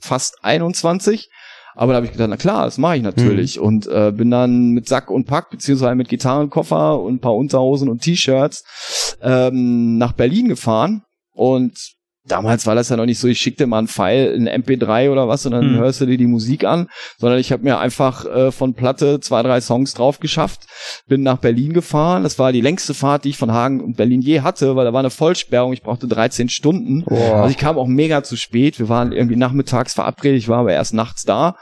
fast 21, aber da habe ich gedacht, na klar, das mache ich natürlich. Und äh, bin dann mit Sack und Pack, beziehungsweise mit Gitarrenkoffer und ein paar Unterhosen und T-Shirts ähm, nach Berlin gefahren. Und damals war das ja noch nicht so, ich schickte mal einen Pfeil, ein MP3 oder was und dann Hm. hörst du dir die Musik an, sondern ich habe mir einfach äh, von Platte zwei, drei Songs drauf geschafft, bin nach Berlin gefahren. Das war die längste Fahrt, die ich von Hagen und Berlin je hatte, weil da war eine Vollsperrung, ich brauchte 13 Stunden. Boah. Also ich kam auch mega zu spät. Wir waren irgendwie nachmittags verabredet, ich war aber erst nachts da.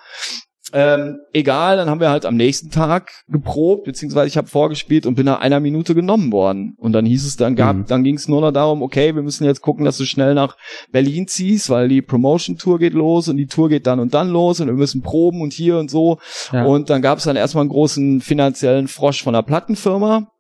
Ähm, egal, dann haben wir halt am nächsten Tag geprobt, beziehungsweise ich habe vorgespielt und bin nach einer Minute genommen worden. Und dann hieß es dann gab, mhm. dann ging es nur noch darum, okay, wir müssen jetzt gucken, dass du schnell nach Berlin ziehst, weil die Promotion Tour geht los und die Tour geht dann und dann los und wir müssen proben und hier und so. Ja. Und dann gab es dann erstmal einen großen finanziellen Frosch von der Plattenfirma.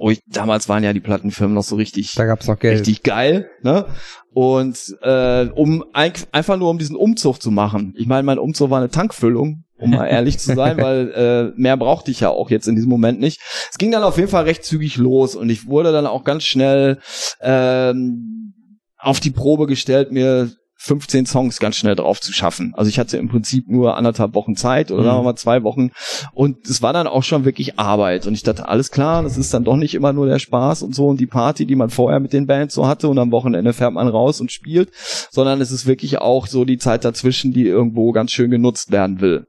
Oh, ich, damals waren ja die Plattenfirmen noch so richtig, da gab's noch Geld. richtig geil, ne? Und äh, um ein, einfach nur um diesen Umzug zu machen. Ich meine, mein Umzug war eine Tankfüllung, um mal ehrlich zu sein, [LAUGHS] weil äh, mehr brauchte ich ja auch jetzt in diesem Moment nicht. Es ging dann auf jeden Fall recht zügig los und ich wurde dann auch ganz schnell ähm, auf die Probe gestellt, mir 15 Songs ganz schnell drauf zu schaffen. Also ich hatte im Prinzip nur anderthalb Wochen Zeit oder mhm. sagen wir mal zwei Wochen und es war dann auch schon wirklich Arbeit und ich dachte, alles klar, das ist dann doch nicht immer nur der Spaß und so und die Party, die man vorher mit den Bands so hatte und am Wochenende fährt man raus und spielt, sondern es ist wirklich auch so die Zeit dazwischen, die irgendwo ganz schön genutzt werden will.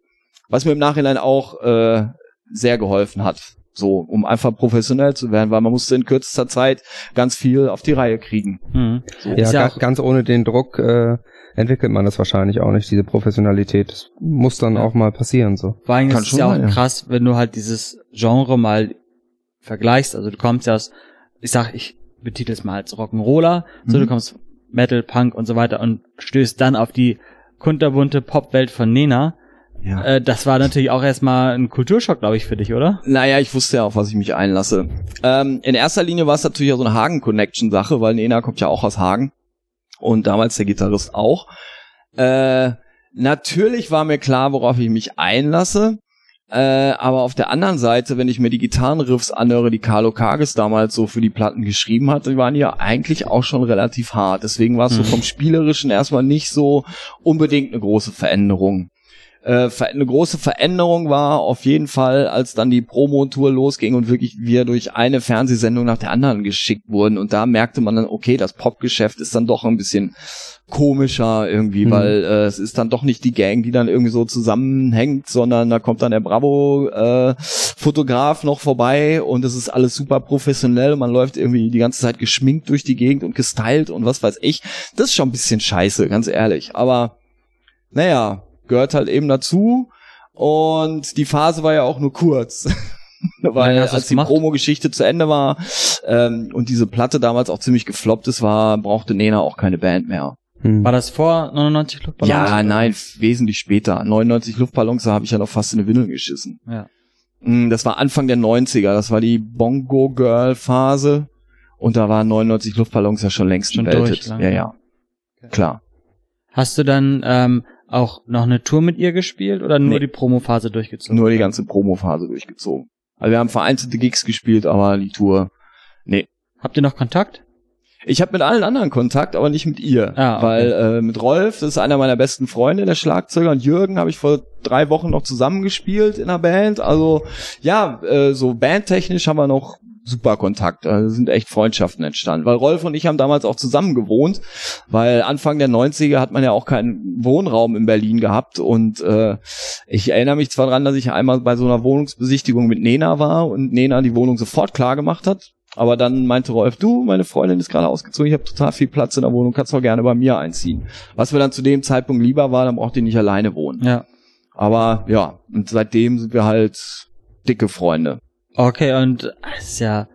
Was mir im Nachhinein auch äh, sehr geholfen hat. So, um einfach professionell zu werden, weil man musste in kürzester Zeit ganz viel auf die Reihe kriegen. Mhm. So. Ja, ja ganz ohne den Druck äh, entwickelt man das wahrscheinlich auch nicht, diese Professionalität. Das muss dann ja. auch mal passieren. so. Vor allem ist es ja auch ja. krass, wenn du halt dieses Genre mal vergleichst. Also du kommst ja aus, ich sag, ich betitel es mal als Rock'n'Roller, mhm. so du kommst Metal, Punk und so weiter und stößt dann auf die kunterbunte Popwelt von Nena ja. Äh, das war natürlich auch erstmal ein Kulturschock, glaube ich, für dich, oder? Naja, ich wusste ja, auf was ich mich einlasse. Ähm, in erster Linie war es natürlich auch so eine Hagen-Connection-Sache, weil Nena kommt ja auch aus Hagen. Und damals der Gitarrist auch. Äh, natürlich war mir klar, worauf ich mich einlasse. Äh, aber auf der anderen Seite, wenn ich mir die Gitarrenriffs anhöre, die Carlo Kages damals so für die Platten geschrieben hat, die waren ja eigentlich auch schon relativ hart. Deswegen war es so mhm. vom Spielerischen erstmal nicht so unbedingt eine große Veränderung äh, eine große Veränderung war auf jeden Fall, als dann die Promo-Tour losging und wirklich wir durch eine Fernsehsendung nach der anderen geschickt wurden. Und da merkte man dann, okay, das Popgeschäft ist dann doch ein bisschen komischer irgendwie, mhm. weil äh, es ist dann doch nicht die Gang, die dann irgendwie so zusammenhängt, sondern da kommt dann der Bravo-Fotograf äh, noch vorbei und es ist alles super professionell. Man läuft irgendwie die ganze Zeit geschminkt durch die Gegend und gestylt und was weiß ich. Das ist schon ein bisschen scheiße, ganz ehrlich. Aber naja, gehört halt eben dazu. Und die Phase war ja auch nur kurz. [LAUGHS] Weil ja, als die Promo-Geschichte zu Ende war ähm, und diese Platte damals auch ziemlich gefloppt ist, war, brauchte Nena auch keine Band mehr. Hm. War das vor 99 Luftballons? Ja, nein, wesentlich später. 99 Luftballons, da habe ich ja noch fast in eine Windel geschissen. Ja. Hm, das war Anfang der 90er, das war die Bongo Girl Phase und da waren 99 Luftballons ja schon längst schon durch, Ja, ja. Okay. Klar. Hast du dann ähm, auch noch eine Tour mit ihr gespielt oder nur nee. die Promophase durchgezogen? Nur die ganze Promophase durchgezogen. Also wir haben vereinzelte Gigs gespielt, aber die Tour, nee. Habt ihr noch Kontakt? Ich habe mit allen anderen Kontakt, aber nicht mit ihr. Ah, okay. Weil äh, mit Rolf, das ist einer meiner besten Freunde, der Schlagzeuger, und Jürgen habe ich vor drei Wochen noch zusammengespielt in der Band. Also ja, äh, so bandtechnisch haben wir noch super Kontakt. Also sind echt Freundschaften entstanden. Weil Rolf und ich haben damals auch zusammen gewohnt, weil Anfang der 90er hat man ja auch keinen Wohnraum in Berlin gehabt. Und äh, ich erinnere mich zwar dran, dass ich einmal bei so einer Wohnungsbesichtigung mit Nena war und Nena die Wohnung sofort klar gemacht hat. Aber dann meinte Rolf, du, meine Freundin ist gerade ausgezogen, ich habe total viel Platz in der Wohnung, kannst doch gerne bei mir einziehen. Was mir dann zu dem Zeitpunkt lieber war, dann braucht ihr nicht alleine wohnen. Ja. Aber ja, und seitdem sind wir halt dicke Freunde. Okay, und es ist ja,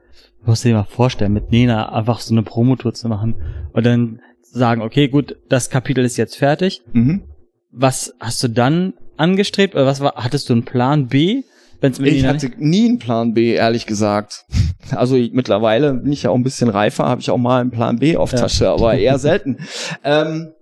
musst du dir mal vorstellen, mit Nena einfach so eine Promotour zu machen und dann sagen, okay, gut, das Kapitel ist jetzt fertig. Mhm. Was hast du dann angestrebt oder was war, hattest du einen Plan B? Wenn's mit ich Nena hatte nie einen Plan B, ehrlich gesagt. [LAUGHS] Also ich, mittlerweile bin ich ja auch ein bisschen reifer, habe ich auch mal einen Plan B auf Tasche, ja. aber eher selten. [LAUGHS] ähm,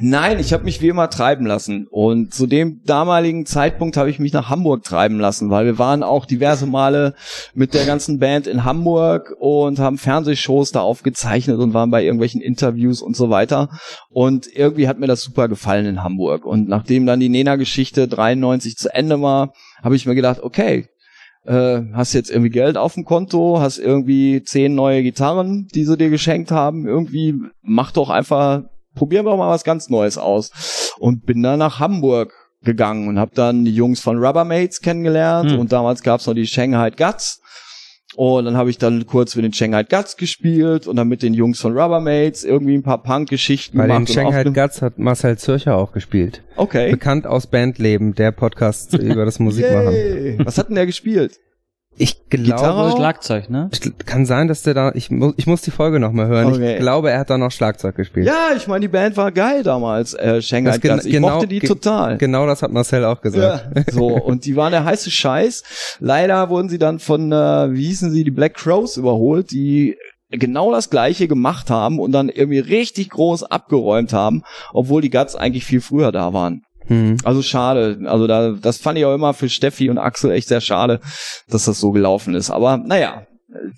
Nein, ich habe mich wie immer treiben lassen. Und zu dem damaligen Zeitpunkt habe ich mich nach Hamburg treiben lassen, weil wir waren auch diverse Male mit der ganzen Band in Hamburg und haben Fernsehshows da aufgezeichnet und waren bei irgendwelchen Interviews und so weiter. Und irgendwie hat mir das super gefallen in Hamburg. Und nachdem dann die Nena-Geschichte 93 zu Ende war, habe ich mir gedacht, okay, äh, hast jetzt irgendwie Geld auf dem Konto, hast irgendwie zehn neue Gitarren, die sie dir geschenkt haben, irgendwie mach doch einfach probieren wir mal was ganz Neues aus. Und bin dann nach Hamburg gegangen und habe dann die Jungs von Rubbermates kennengelernt hm. und damals gab's noch die Shanghai Guts. Und dann habe ich dann kurz mit den Shanghai Guts gespielt und dann mit den Jungs von Rubbermates irgendwie ein paar Punk-Geschichten Bei gemacht. den und Shanghai Guts hat Marcel Zürcher auch gespielt. Okay. Bekannt aus Bandleben, der Podcast über das [LAUGHS] Musikmachen. Was hat denn der gespielt? Ich glaube, Gitarre? Schlagzeug, ne? kann sein, dass der da, ich, mu ich muss die Folge nochmal hören. Okay. Ich glaube, er hat da noch Schlagzeug gespielt. Ja, ich meine, die Band war geil damals, äh, Shanghai Das gen-. Ich genau- mochte die ge- total. Genau das hat Marcel auch gesagt. Ja, so, und die waren der heiße Scheiß. Leider wurden sie dann von, äh, wie hießen sie, die Black Crows überholt, die genau das gleiche gemacht haben und dann irgendwie richtig groß abgeräumt haben, obwohl die Guts eigentlich viel früher da waren. Hm. Also schade. Also da, das fand ich auch immer für Steffi und Axel echt sehr schade, dass das so gelaufen ist. Aber naja, äh,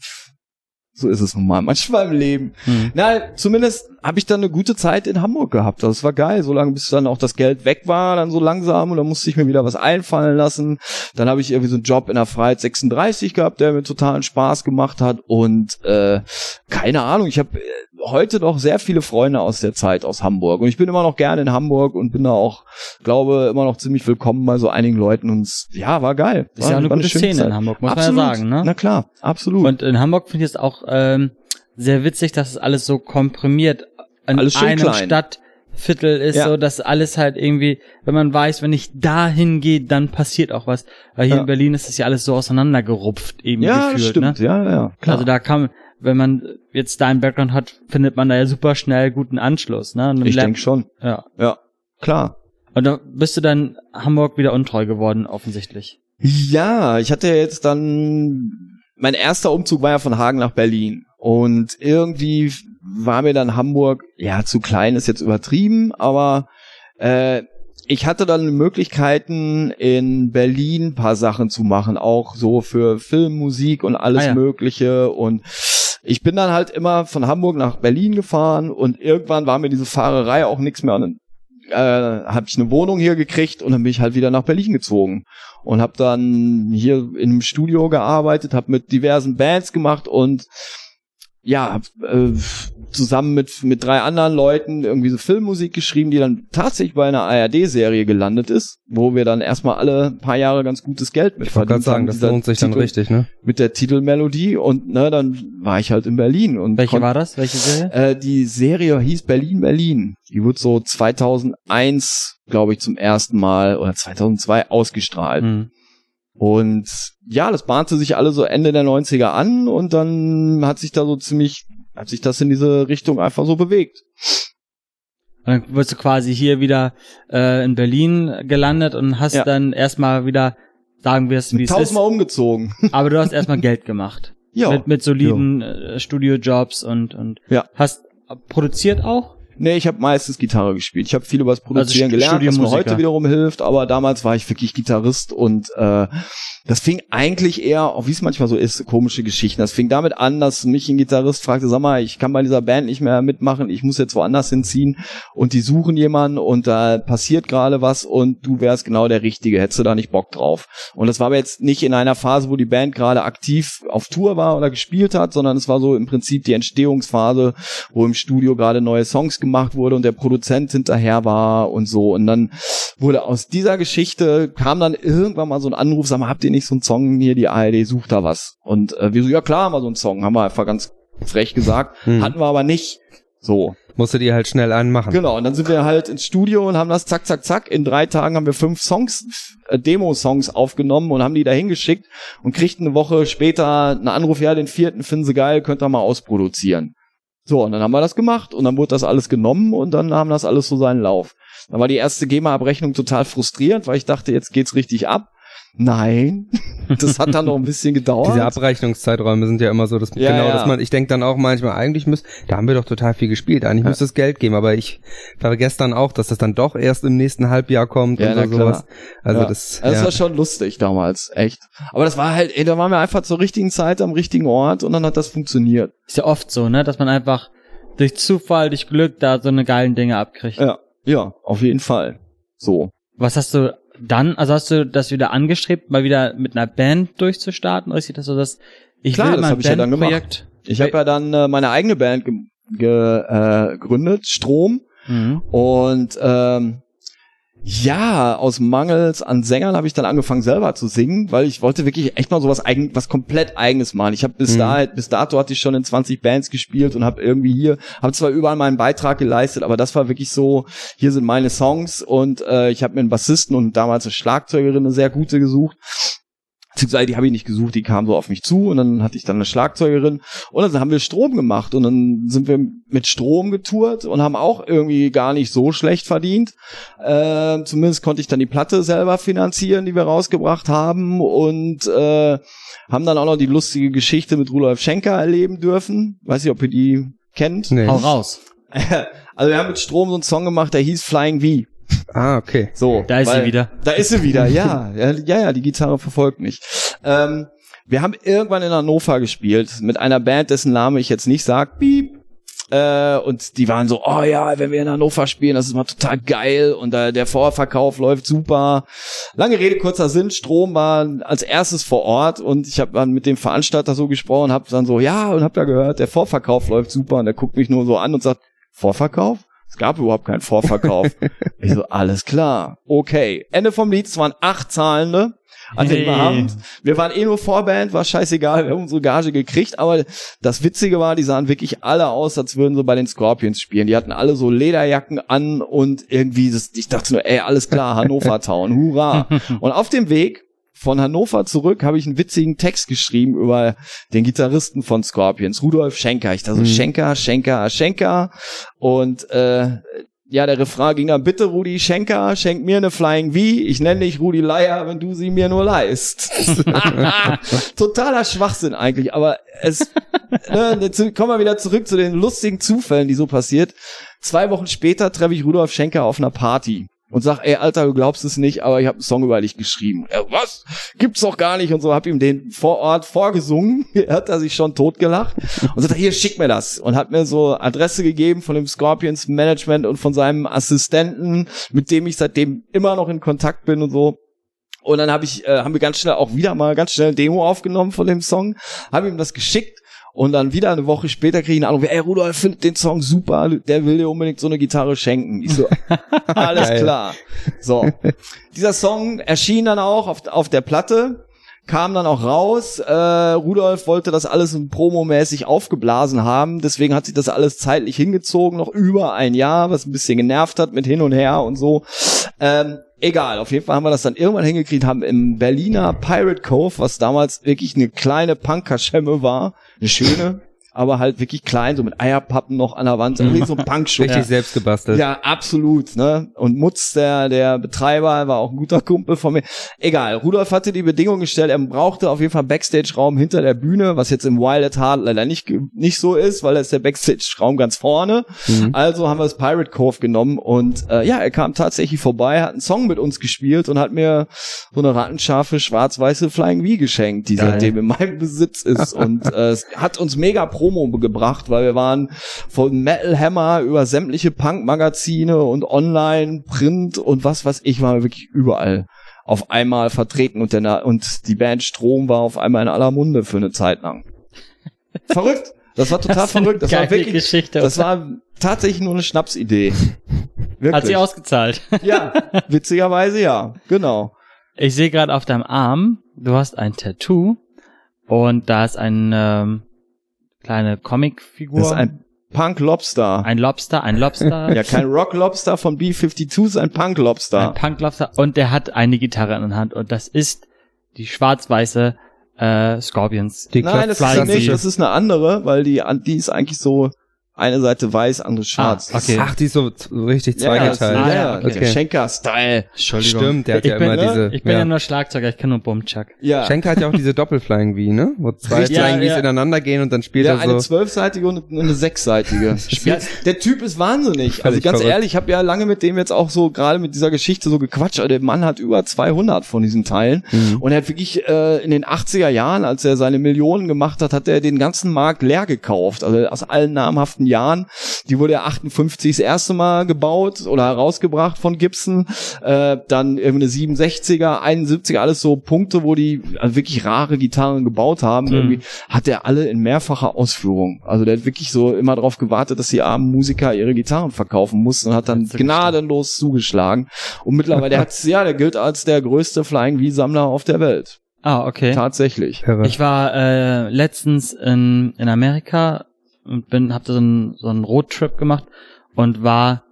so ist es nun mal manchmal im Leben. Hm. Na, zumindest habe ich dann eine gute Zeit in Hamburg gehabt. Das war geil, so lange bis dann auch das Geld weg war, dann so langsam und dann musste ich mir wieder was einfallen lassen. Dann habe ich irgendwie so einen Job in der Freiheit 36 gehabt, der mir totalen Spaß gemacht hat und äh, keine Ahnung, ich habe heute noch sehr viele Freunde aus der Zeit aus Hamburg und ich bin immer noch gerne in Hamburg und bin da auch, glaube immer noch ziemlich willkommen bei so einigen Leuten und ja, war geil. Ist ja auch eine war gute schöne Szene Zeit. in Hamburg, muss absolut. man ja sagen, ne? Na klar, absolut. Und in Hamburg finde ich es auch ähm, sehr witzig, dass es alles so komprimiert in Alles schön einem klein. Stadtviertel ist, Ja. so dass alles halt irgendwie, wenn man weiß, wenn ich dahin gehe, dann passiert auch was. Weil hier Ja. in Berlin ist es ja alles so auseinandergerupft eben ja, gefühlt. stimmt. Ne? Ja, ja, klar. Also da kann, wenn man jetzt da einen Background hat, findet man da ja super schnell guten Anschluss. Ne? Ich denke schon. Ja. Ja, klar. Und da bist du dann Hamburg wieder untreu geworden, offensichtlich. Ja, ich hatte ja jetzt dann, mein erster Umzug war ja von Hagen nach Berlin. Und irgendwie war mir dann Hamburg, ja, zu klein ist jetzt übertrieben, aber äh, ich hatte dann Möglichkeiten in Berlin ein paar Sachen zu machen, auch so für Film, Musik und alles Ah ja. Mögliche. Und ich bin dann halt immer von Hamburg nach Berlin gefahren und irgendwann war mir diese Fahrerei auch nichts mehr. Und dann äh, habe ich eine Wohnung hier gekriegt und dann bin ich halt wieder nach Berlin gezogen und habe dann hier in einem Studio gearbeitet, habe mit diversen Bands gemacht und ja, äh, zusammen mit mit drei anderen Leuten irgendwie so Filmmusik geschrieben, die dann tatsächlich bei einer ARD-Serie gelandet ist, wo wir dann erstmal alle paar Jahre ganz gutes Geld mit Ich wollte gerade verdient haben. sagen, das lohnt sich dann Titel- richtig, ne? Mit der Titelmelodie und ne, dann war ich halt in Berlin und Welche war das? Welche Serie? äh, die Serie hieß Berlin Berlin. Die wurde so 2001, glaube ich, zum ersten Mal oder 2002 ausgestrahlt. Hm. Und ja, das bahnte sich alle so Ende der 90er an und dann hat sich da so ziemlich, hat sich das in diese Richtung einfach so bewegt. Und dann wirst du quasi hier wieder äh, in Berlin gelandet und hast Ja. dann erstmal wieder, sagen wir es, wie es ist. Tausendmal umgezogen. [LAUGHS] Aber du hast erstmal Geld gemacht. Ja. Mit, mit soliden äh, Studiojobs und, und Ja. hast produziert auch? Nee, ich habe meistens Gitarre gespielt. Ich habe viel über das Produzieren Also gelernt, was mir heute wiederum hilft, aber damals war ich wirklich Gitarrist und äh, das fing eigentlich eher, auch wie es manchmal so ist, komische Geschichten. Das fing damit an, dass mich ein Gitarrist fragte, sag mal, ich kann bei dieser Band nicht mehr mitmachen, ich muss jetzt woanders hinziehen und die suchen jemanden und da passiert gerade was und du wärst genau der Richtige, hättest du da nicht Bock drauf. Und das war aber jetzt nicht in einer Phase, wo die Band gerade aktiv auf Tour war oder gespielt hat, sondern es war so im Prinzip die Entstehungsphase, wo im Studio gerade neue Songs gemacht wurde und der Produzent hinterher war und so. Und dann wurde aus dieser Geschichte, kam dann irgendwann mal so ein Anruf, sag mal, habt ihr nicht so einen Song hier, die ARD sucht da was? Und äh, wir so, ja klar haben wir so einen Song, haben wir einfach ganz frech gesagt, Hm. hatten wir aber nicht. So, Musstet ihr halt schnell einen machen. Genau, und dann sind wir halt ins Studio und haben das zack, zack, zack. In drei Tagen haben wir fünf Songs, äh, Demo-Songs aufgenommen und haben die dahin geschickt und kriegten eine Woche später einen Anruf, ja, den vierten finden sie geil, könnt ihr mal ausproduzieren. So, und dann haben wir das gemacht und dann wurde das alles genommen und dann haben das alles so seinen Lauf. Dann war die erste GEMA-Abrechnung total frustrierend, weil ich dachte, jetzt geht's richtig ab. Nein, das hat dann noch ein bisschen gedauert. Diese Abrechnungszeiträume sind ja immer so, dass Ja, genau, ja. dass man, ich denke dann auch manchmal, eigentlich müsste, da haben wir doch total viel gespielt, eigentlich müsste es Geld geben, aber ich vergesse dann auch, dass das dann doch erst im nächsten Halbjahr kommt Ja, und na so sowas. Also ja. das, das ja. war schon lustig damals, echt. Aber das war halt, ey, da waren wir einfach zur richtigen Zeit am richtigen Ort und dann hat das funktioniert. Ist ja oft so, ne, dass man einfach durch Zufall, durch Glück da so eine geilen Dinge abkriegt. Ja, ja, auf jeden Fall. So. Was hast du dann, also hast du das wieder angestrebt, mal wieder mit einer Band durchzustarten? Oder sieht das so, dass ich Klar, will das mein hab ich ja dann gemacht. Ich habe ja dann äh, meine eigene Band ge ge äh, gegründet, Strom. Mhm. Und ähm, Ja, aus Mangels an Sängern habe ich dann angefangen selber zu singen, weil ich wollte wirklich echt mal sowas eigen, was komplett eigenes machen. Ich habe bis Mhm. da bis dato hatte ich schon in 20 Bands gespielt und habe irgendwie hier habe zwar überall meinen Beitrag geleistet, aber das war wirklich so, hier sind meine Songs und äh, ich habe mir einen Bassisten und damals eine Schlagzeugerin eine sehr gute gesucht. Beziehungsweise die habe ich nicht gesucht, die kam so auf mich zu und dann hatte ich dann eine Schlagzeugerin und dann haben wir Strom gemacht und dann sind wir mit Strom getourt und haben auch irgendwie gar nicht so schlecht verdient. Äh, zumindest konnte ich dann die Platte selber finanzieren, die wir rausgebracht haben und äh, haben dann auch noch die lustige Geschichte mit Rudolf Schenker erleben dürfen. Weiß nicht, ob ihr die kennt. Nee. Hau raus. [LAUGHS] Also wir haben mit Strom so einen Song gemacht, der hieß Flying V. Ah, okay. So, Da ist sie wieder. Da ist sie wieder, ja. [LAUGHS] Ja, ja, ja die Gitarre verfolgt mich. Ähm, wir haben irgendwann in Hannover gespielt mit einer Band, dessen Name ich jetzt nicht sag. Piep. Äh, und die waren so, oh ja, wenn wir in Hannover spielen, das ist mal total geil und äh, der Vorverkauf läuft super. Lange Rede, kurzer Sinn, Strom war als erstes vor Ort und ich habe dann mit dem Veranstalter so gesprochen, habe dann so, ja, und hab ja gehört, der Vorverkauf läuft super und der guckt mich nur so an und sagt, Vorverkauf? Es gab überhaupt keinen Vorverkauf. [LAUGHS] ich so, alles klar. Okay. Ende vom Lied, es waren acht Zahlende an dem Hey. Abend. Wir waren eh nur Vorband, war scheißegal, wir haben unsere Gage gekriegt, aber das Witzige war, die sahen wirklich alle aus, als würden sie bei den Scorpions spielen. Die hatten alle so Lederjacken an und irgendwie, das, ich dachte nur, ey, alles klar, Hannover Town, hurra. [LAUGHS] Und auf dem Weg von Hannover zurück habe ich einen witzigen Text geschrieben über den Gitarristen von Scorpions, Rudolf Schenker. Ich dachte so, Mhm. Schenker, Schenker, Schenker. Und äh, ja, der Refrain ging dann, bitte Rudi Schenker, schenk mir eine Flying V. Ich nenne dich Rudi Leier, wenn du sie mir nur leist. [LAUGHS] Totaler Schwachsinn eigentlich, aber es, [LAUGHS] ne, jetzt kommen wir wieder zurück zu den lustigen Zufällen, die so passiert. Zwei Wochen später treffe ich Rudolf Schenker auf einer Party und sag, ey, Alter, du glaubst es nicht, aber ich habe einen Song über dich geschrieben. Er, was? Gibt's doch gar nicht und so, hab ihm den vor Ort vorgesungen. [LAUGHS] Er hat er sich schon totgelacht und sagt, hier, schick mir das und hat mir so Adresse gegeben von dem Scorpions Management und von seinem Assistenten, mit dem ich seitdem immer noch in Kontakt bin und so. Und dann hab ich, äh, haben wir ganz schnell auch wieder mal ganz schnell Demo aufgenommen von dem Song, habe ihm das geschickt und dann wieder eine Woche später kriege ich einen Anruf, ey Rudolf findet den Song super, der will dir unbedingt so eine Gitarre schenken. Ich so, [LAUGHS] alles Geil. klar. So, dieser Song erschien dann auch auf, auf der Platte, kam dann auch raus. Äh, Rudolf wollte das alles promomäßig aufgeblasen haben, deswegen hat sich das alles zeitlich hingezogen, noch über ein Jahr, was ein bisschen genervt hat mit hin und her und so. Ähm, egal, auf jeden Fall haben wir das dann irgendwann hingekriegt, haben im Berliner Pirate Cove, was damals wirklich eine kleine Punkerschemme war, eine schöne, aber halt wirklich klein, so mit Eierpappen noch an der Wand, so ein [LAUGHS] Punkschuh. Richtig selbst gebastelt. Ja, absolut, ne? Und Mutz, der, der Betreiber, war auch ein guter Kumpel von mir. Egal, Rudolf hatte die Bedingung gestellt, er brauchte auf jeden Fall Backstage-Raum hinter der Bühne, was jetzt im Wild at Heart leider nicht, nicht so ist, weil da ist der Backstage-Raum ganz vorne. Mhm. Also haben wir das Pirate Cove genommen und äh, ja, er kam tatsächlich vorbei, hat einen Song mit uns gespielt und hat mir so eine rattenscharfe schwarz-weiße Flying V geschenkt, die Geil. seitdem in meinem Besitz ist und äh, es hat uns mega Promo gebracht, weil wir waren von Metal Hammer über sämtliche Punk-Magazine und Online, Print und was weiß ich, waren wir wirklich überall auf einmal vertreten und, der, und die Band Strom war auf einmal in aller Munde für eine Zeit lang. [LAUGHS] Verrückt! Das war total Das verrückt. Das war wirklich, Geschichte. das war tatsächlich nur eine Schnapsidee. Wirklich. Hat sie ausgezahlt. Ja, witzigerweise ja, genau. Ich sehe gerade auf deinem Arm, du hast ein Tattoo und da ist ein ähm, kleine Comicfigur. Das ist ein Punk Lobster. ein Lobster, ein Lobster, [LAUGHS] ja, kein Rock Lobster von B52, ist ein Punk Lobster. ein Punk-Lobster und der hat eine Gitarre in der Hand und das ist die schwarz-weiße äh, Scorpions. Die Nein, das ist nicht, das ist eine andere, weil die, an- die ist eigentlich so eine Seite weiß, andere schwarz. Ah, okay. Ach, die ist so richtig Ja, ja, zweigeteilt. Ah, ja, ja, ja, okay. okay. Schenker-Style. Entschuldigung. Stimmt, der hat ich ja bin, immer ne? diese. Ich bin ja. ja. nur Schlagzeuger, ich kann nur Bumchuck. Ja. Schenker hat ja auch diese Doppelflying V, ne? Wo zwei Richtig. Flying Ja, Vs ja. ineinander gehen und dann spielt Ja, er eine so. zwölfseitige und eine sechsseitige. [LAUGHS] Spielt- Der Typ ist wahnsinnig. Also ganz verrückt. ehrlich, ich habe ja lange mit dem jetzt auch so gerade mit dieser Geschichte so gequatscht. Der Mann hat über 200 von diesen Teilen Mhm. und er hat wirklich äh, in den 80er Jahren, als er seine Millionen gemacht hat, hat er den ganzen Markt leer gekauft. Also aus allen namhaften Jahren. Die wurde ja 58 das erste Mal gebaut oder herausgebracht von Gibson. Äh, dann irgendwie eine 67er, 71er, alles so Punkte, wo die also wirklich rare Gitarren gebaut haben. Mhm. Irgendwie hat er alle in mehrfacher Ausführung. Also der hat wirklich so immer darauf gewartet, dass die armen Musiker ihre Gitarren verkaufen mussten und hat dann gnadenlos zugeschlagen. Und mittlerweile, der hat, ja, der gilt als der größte Flying V-Sammler auf der Welt. Ah, okay. Tatsächlich. Ich war äh, letztens in, in Amerika und bin, hab da so einen, so einen Roadtrip gemacht und war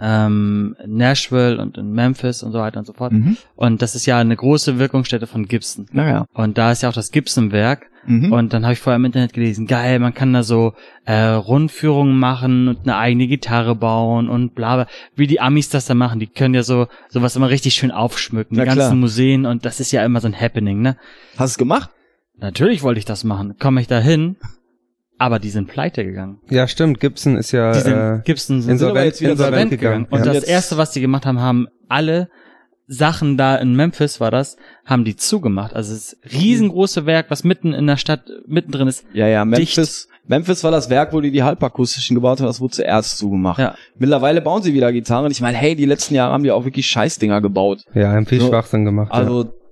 ähm, in Nashville und in Memphis und so weiter und so fort. Mhm. Und das ist ja eine große Wirkungsstätte von Gibson. Naja. Und da ist ja auch das Gibson-Werk. Mhm. Und dann habe ich vorher im Internet gelesen, geil, man kann da so äh, Rundführungen machen und eine eigene Gitarre bauen und bla bla. Wie die Amis das da machen, die können ja so sowas immer richtig schön aufschmücken, die Na ganzen klar. Museen und das ist ja immer so ein Happening, ne? Hast du es gemacht? Natürlich wollte ich das machen. Komme ich da hin, aber die sind pleite gegangen. ja, stimmt. Gibson ist ja Die sind, äh, Gibson sind insolvent, jetzt wieder insolvent insolvent gegangen. gegangen. Und ja. das erste, was die gemacht haben, haben alle Sachen da in Memphis war das, haben die zugemacht. Also das riesengroße Werk, was mitten in der Stadt mittendrin ist. Ja, ja, Memphis. Memphis war das Werk, wo die die halbakustischen gebaut haben, das wurde zuerst zugemacht. Ja. Mittlerweile bauen sie wieder Gitarren. Ich meine, hey, die letzten Jahre haben die auch wirklich Scheißdinger gebaut. ja, haben viel So, Schwachsinn gemacht. ja.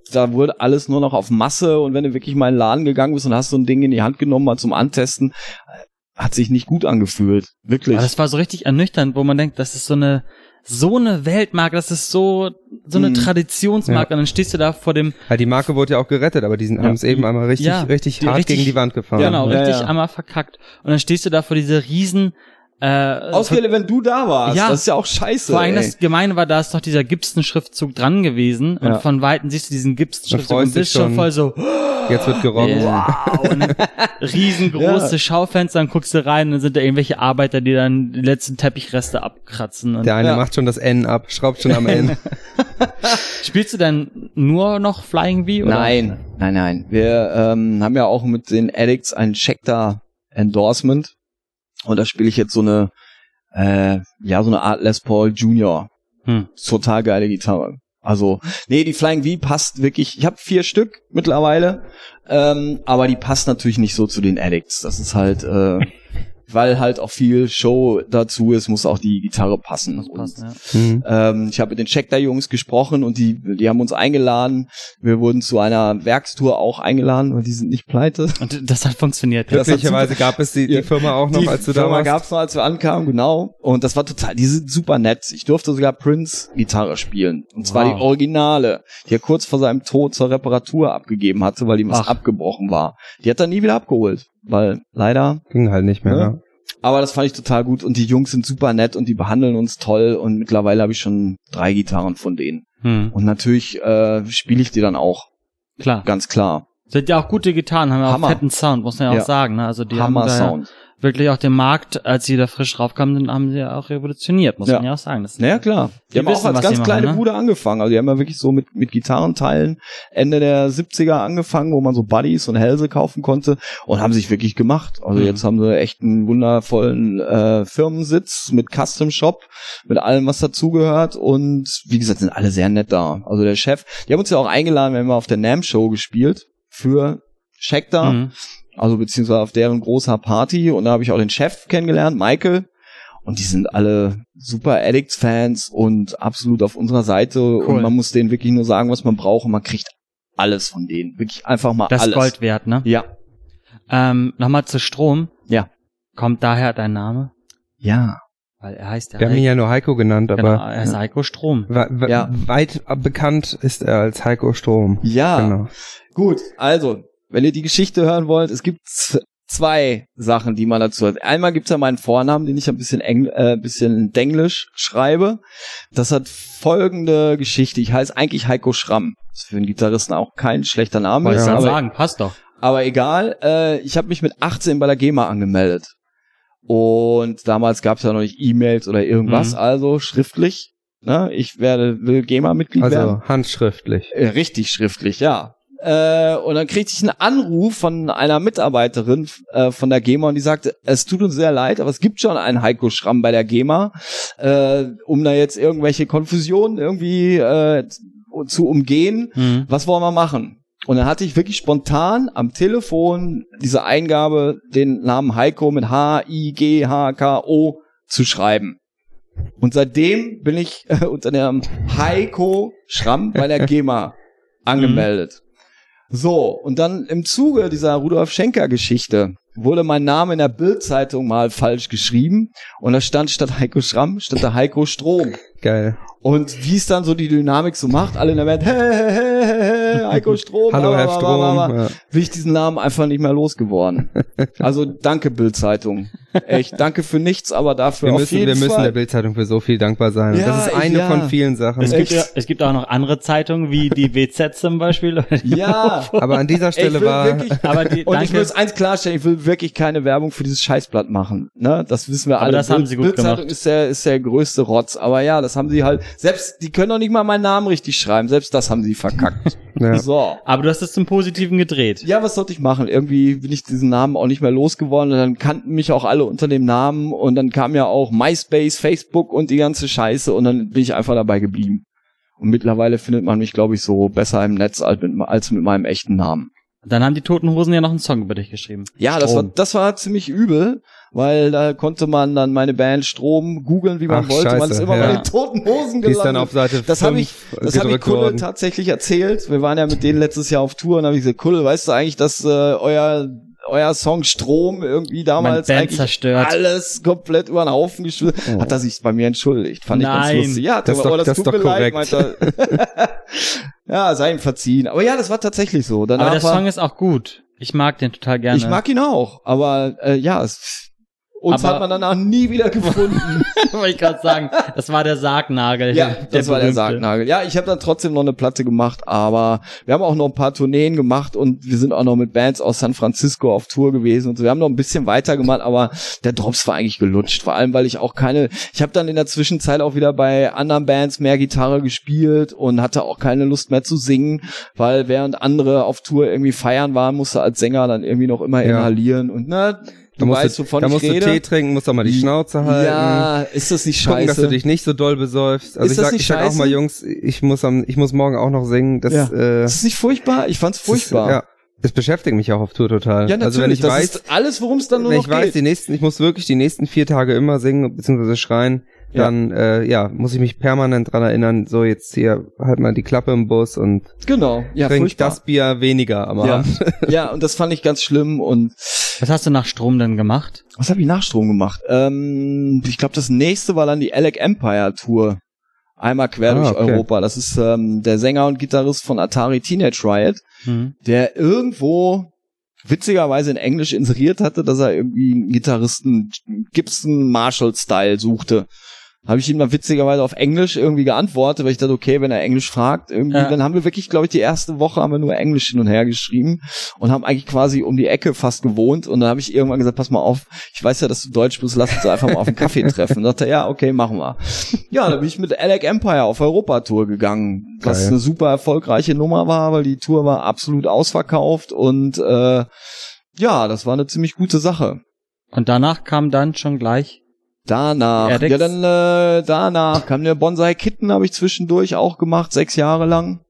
Da wurde alles nur noch auf Masse und wenn du wirklich mal in den Laden gegangen bist und hast so ein Ding in die Hand genommen, mal zum Antesten, äh, hat sich nicht gut angefühlt. Wirklich. Aber das war so richtig ernüchternd, wo man denkt, das ist so eine so eine Weltmarke, das ist so so eine Mhm. Traditionsmarke. Und dann stehst du da vor dem Ja, die Marke wurde ja auch gerettet, aber die sind- haben es eben einmal richtig, Ja, richtig die hart richtig- gegen die Wand gefahren. genau Ja, richtig ja. einmal verkackt. Und dann stehst du da vor dieser riesen äh, Ausgerechnet, wenn du da warst. Ja. Das ist ja auch scheiße. Vor allem ey. das Gemeine war, da ist doch dieser Gibson-Schriftzug dran gewesen und Ja. von Weitem siehst du diesen Gibson-Schriftzug und bist schon voll so, Jetzt wird gerockt. wow, [LAUGHS] und riesengroße Schaufenster, dann guckst du rein und dann sind da irgendwelche Arbeiter, die dann die letzten Teppichreste abkratzen. Und Der eine Ja. macht schon das N ab, schraubt schon am [LAUGHS] N. Spielst du dann nur noch Flying V? Oder? Nein, nein, nein. Wir ähm, haben ja auch mit den Addicts ein Checkter Endorsement und da spiele ich jetzt so eine, äh, ja, so eine Art Les Paul Junior. Hm. Total geile Gitarre. Also, nee, die Flying V passt wirklich. Ich habe vier Stück mittlerweile, ähm, aber die passt natürlich nicht so zu den Addicts. Das ist halt, äh, [LAUGHS] weil halt auch viel Show dazu ist, muss auch die Gitarre passen. Und passt, ja. Hm. ähm, ich habe mit den Checkter-Jungs gesprochen und die, die haben uns eingeladen. Wir wurden zu einer Werkstour auch eingeladen und die sind nicht pleite. Und das hat funktioniert. Glücklicherweise gab es die, die. Firma auch noch, die als du da Firma warst. gab's noch, als wir ankamen, genau. Und das war total, die sind super nett. Ich durfte sogar Prince Gitarre spielen. Und zwar Wow. die Originale, die er kurz vor seinem Tod zur Reparatur abgegeben hatte, weil ihm was Ach. abgebrochen war. Die hat er nie wieder abgeholt. Weil leider Ging halt nicht mehr. Ja. Ja. aber das fand ich total gut und die Jungs sind super nett und die behandeln uns toll und mittlerweile habe ich schon drei Gitarren von denen. Hm. Und natürlich äh, spiele ich die dann auch, Klar. ganz klar. Sind ja auch gute Gitarren, haben ja auch Hammer. fetten Sound, muss man ja, Ja. auch sagen. Ne? Also die Hammer haben da ja Sound. Wirklich auch den Markt, als sie da frisch raufkamen, dann haben sie ja auch revolutioniert, muss Ja. man ja auch sagen. Das Naja, klar. Die, Die haben auch wissen, als was ganz sie machen, kleine ne? Bude angefangen. Also die haben ja wirklich so mit, mit Gitarrenteilen Ende der 70er angefangen, wo man so Buddies und Hälse kaufen konnte und haben sich wirklich gemacht. Also Mhm. jetzt haben sie echt einen wundervollen äh, Firmensitz mit Custom Shop, mit allem, was dazugehört und wie gesagt, sind alle sehr nett da. Also der Chef, die haben uns ja auch eingeladen, wir haben auf der NAM Show gespielt für Scheckter. Mhm. Also beziehungsweise auf deren großer Party und da habe ich auch den Chef kennengelernt, Michael. Und die sind alle super Addicts-Fans und absolut auf unserer Seite. Cool. Und man muss denen wirklich nur sagen, was man braucht und man kriegt alles von denen. Wirklich einfach mal Das ist alles. Gold wert, ne? Ja. Ähm, Nochmal zu Strom. Ja. Kommt daher dein Name? Ja. Weil er heißt ja Wir haben ihn ja nur Heiko genannt, genau, aber er ist Heiko Strom. wa- Ja. weit bekannt ist er als Heiko Strom. Ja. Genau. Gut. Also, wenn ihr die Geschichte hören wollt, es gibt zwei Sachen, die man dazu hat. Einmal gibt's ja meinen Vornamen, den ich ein bisschen Engl äh, bisschen Denglisch schreibe. Das hat folgende Geschichte. Ich heiße eigentlich Heiko Schramm. Das ist für einen Gitarristen auch kein schlechter Name. Wollte ich aber sagen, passt doch. Aber egal, äh, ich habe mich mit 18 bei der GEMA angemeldet. Und damals gab es ja noch nicht E-Mails oder irgendwas, Mhm. also schriftlich. Ne? Ich werde, will GEMA-Mitglied werden. Also handschriftlich. Äh, richtig schriftlich, ja. Äh, und dann kriegte ich einen Anruf von einer Mitarbeiterin äh, von der GEMA und die sagte, es tut uns sehr leid, aber es gibt schon einen Heiko Schramm bei der GEMA, äh, um da jetzt irgendwelche Konfusionen irgendwie äh, zu umgehen. Mhm. Was wollen wir machen? Und dann hatte ich wirklich spontan am Telefon diese Eingabe, den Namen Heiko mit H-I-G-H-K-O zu schreiben. Und seitdem bin ich äh, unter dem Heiko Schramm bei der [LAUGHS] GEMA angemeldet. So, und dann im Zuge dieser Rudolf Schenker Geschichte wurde mein Name in der Bildzeitung mal falsch geschrieben und da stand statt Heiko Schramm, statt der Heiko Strom. Geil. Und wie es dann so die Dynamik so macht, alle in der Welt, hey, hey, hey, hey, Heiko [LAUGHS] Strom, Hallo, Herr Strom. Ja. bin ich diesen Namen einfach nicht mehr losgeworden. [LAUGHS] Also danke Bildzeitung. Echt, danke für nichts, aber dafür Wir auf müssen, jeden wir müssen Fall. der Bildzeitung für so viel dankbar sein. Ja, das ist eine ja. von vielen Sachen. Es gibt, ja, es gibt auch noch andere Zeitungen, wie die [LAUGHS] WZ zum Beispiel. Ja. Aber an dieser Stelle will war, wirklich, Aber die, und ich danke. muss eins klarstellen, ich will wirklich keine Werbung für dieses Scheißblatt machen. Ne? Das wissen wir Aber alle. das haben sie gut Bildzeitung gemacht. ist der, ist der größte Rotz. Aber ja, das haben sie halt, selbst, die können doch nicht mal meinen Namen richtig schreiben. Selbst das haben sie verkackt. Ja. So. Aber du hast es zum Positiven gedreht. Ja, was sollte ich machen? Irgendwie bin ich diesen Namen auch nicht mehr losgeworden und dann kannten mich auch alle unter dem Namen und dann kam ja auch MySpace, Facebook und die ganze Scheiße und dann bin ich einfach dabei geblieben. Und mittlerweile findet man mich, glaube ich, so besser im Netz als mit, als mit meinem echten Namen. Dann haben die Toten Hosen ja noch einen Song über dich geschrieben. Ja, das war, das war ziemlich übel, weil da konnte man dann meine Band Strom googeln, wie man Ach, wollte. man scheiße, ist immer ja. bei den toten Hosen die ist dann gelandet. auf Seite Das habe ich, das habe ich Kulle worden. tatsächlich erzählt. Wir waren ja mit denen letztes Jahr auf Tour und habe ich gesagt, Kulle, weißt du eigentlich, dass äh, euer euer Song Strom irgendwie damals eigentlich zerstört. alles komplett über den Haufen geschmissen. Oh. Hat er sich bei mir entschuldigt. Fand ich Nein. ganz lustig. Ja, Das ist aber doch- das ist tut doch mir leid, meinte [LAUGHS] ja, sei ihm verziehen. Aber ja, das war tatsächlich so. Danach Aber der war, Song ist auch gut. Ich mag den total gerne. ich mag ihn auch, aber äh, ja, es, uns Aber- hat man danach nie wieder gefunden. [LAUGHS] Wollte ich gerade sagen, das war der Sargnagel. ja, das war der. Sargnagel. Ja, ich habe dann trotzdem noch eine Platte gemacht, aber wir haben auch noch ein paar Tourneen gemacht und wir sind auch noch mit Bands aus San Francisco auf Tour gewesen und so. Wir haben noch ein bisschen weiter gemacht, aber der Drops war eigentlich gelutscht. Vor allem, weil ich auch keine, ich habe dann in der Zwischenzeit auch wieder bei anderen Bands mehr Gitarre gespielt und hatte auch keine Lust mehr zu singen, weil während andere auf Tour irgendwie feiern waren, musste als Sänger dann irgendwie noch immer Ja. inhalieren und na, Da du musst weißt, wovon da ich musst du Tee trinken, musst auch mal die Schnauze halten. Ja, ist das nicht Gucken, scheiße? dass du dich nicht so doll besäufst. Also Ist ich das sag, nicht ich sag auch mal, Jungs, ich muss am, ich muss morgen auch noch singen. Das, Ja. äh, ist das nicht furchtbar? Ich fand's furchtbar. Ist, ja, es beschäftigt mich auch auf Tour total. Ja, natürlich. also wenn ich das weiß, ist alles, worum es dann nur wenn noch ich weiß, geht. die nächsten, ich muss wirklich die nächsten vier Tage immer singen bzw. schreien, Ja. dann äh, ja, muss ich mich permanent dran erinnern, so jetzt hier halt mal die Klappe im Bus und Genau. Ja, trink furchtbar. das Bier weniger am ja. Abend. [LAUGHS] ja, und das fand ich ganz schlimm. Und Was hast du nach Strom denn gemacht? was habe ich nach Strom gemacht? Ähm, ich glaube, das nächste war dann die Alec Empire Tour. Einmal quer Ah, durch okay. Europa. Das ist ähm, der Sänger und Gitarrist von Atari Teenage Riot, Hm. der irgendwo witzigerweise in Englisch inseriert hatte, dass er irgendwie einen Gitarristen Gibson Marshall Style suchte. Habe ich ihm mal witzigerweise auf Englisch irgendwie geantwortet, weil ich dachte, okay, wenn er Englisch fragt, irgendwie, Ja. dann haben wir wirklich, glaube ich, die erste Woche haben wir nur Englisch hin und her geschrieben und haben eigentlich quasi um die Ecke fast gewohnt und dann habe ich irgendwann gesagt, pass mal auf, ich weiß ja, dass du Deutsch bist, lass uns einfach mal auf einen Kaffee [LAUGHS] treffen. Und dachte ja, okay, machen wir. Ja, dann bin ich mit Alec Empire auf Europatour gegangen, was Geil. eine super erfolgreiche Nummer war, weil die Tour war absolut ausverkauft und äh, ja, das war eine ziemlich gute Sache. Und danach kam dann schon gleich. Danach, ja dann äh, danach kam der Bonsai Kitten, habe ich zwischendurch auch gemacht, sechs Jahre lang.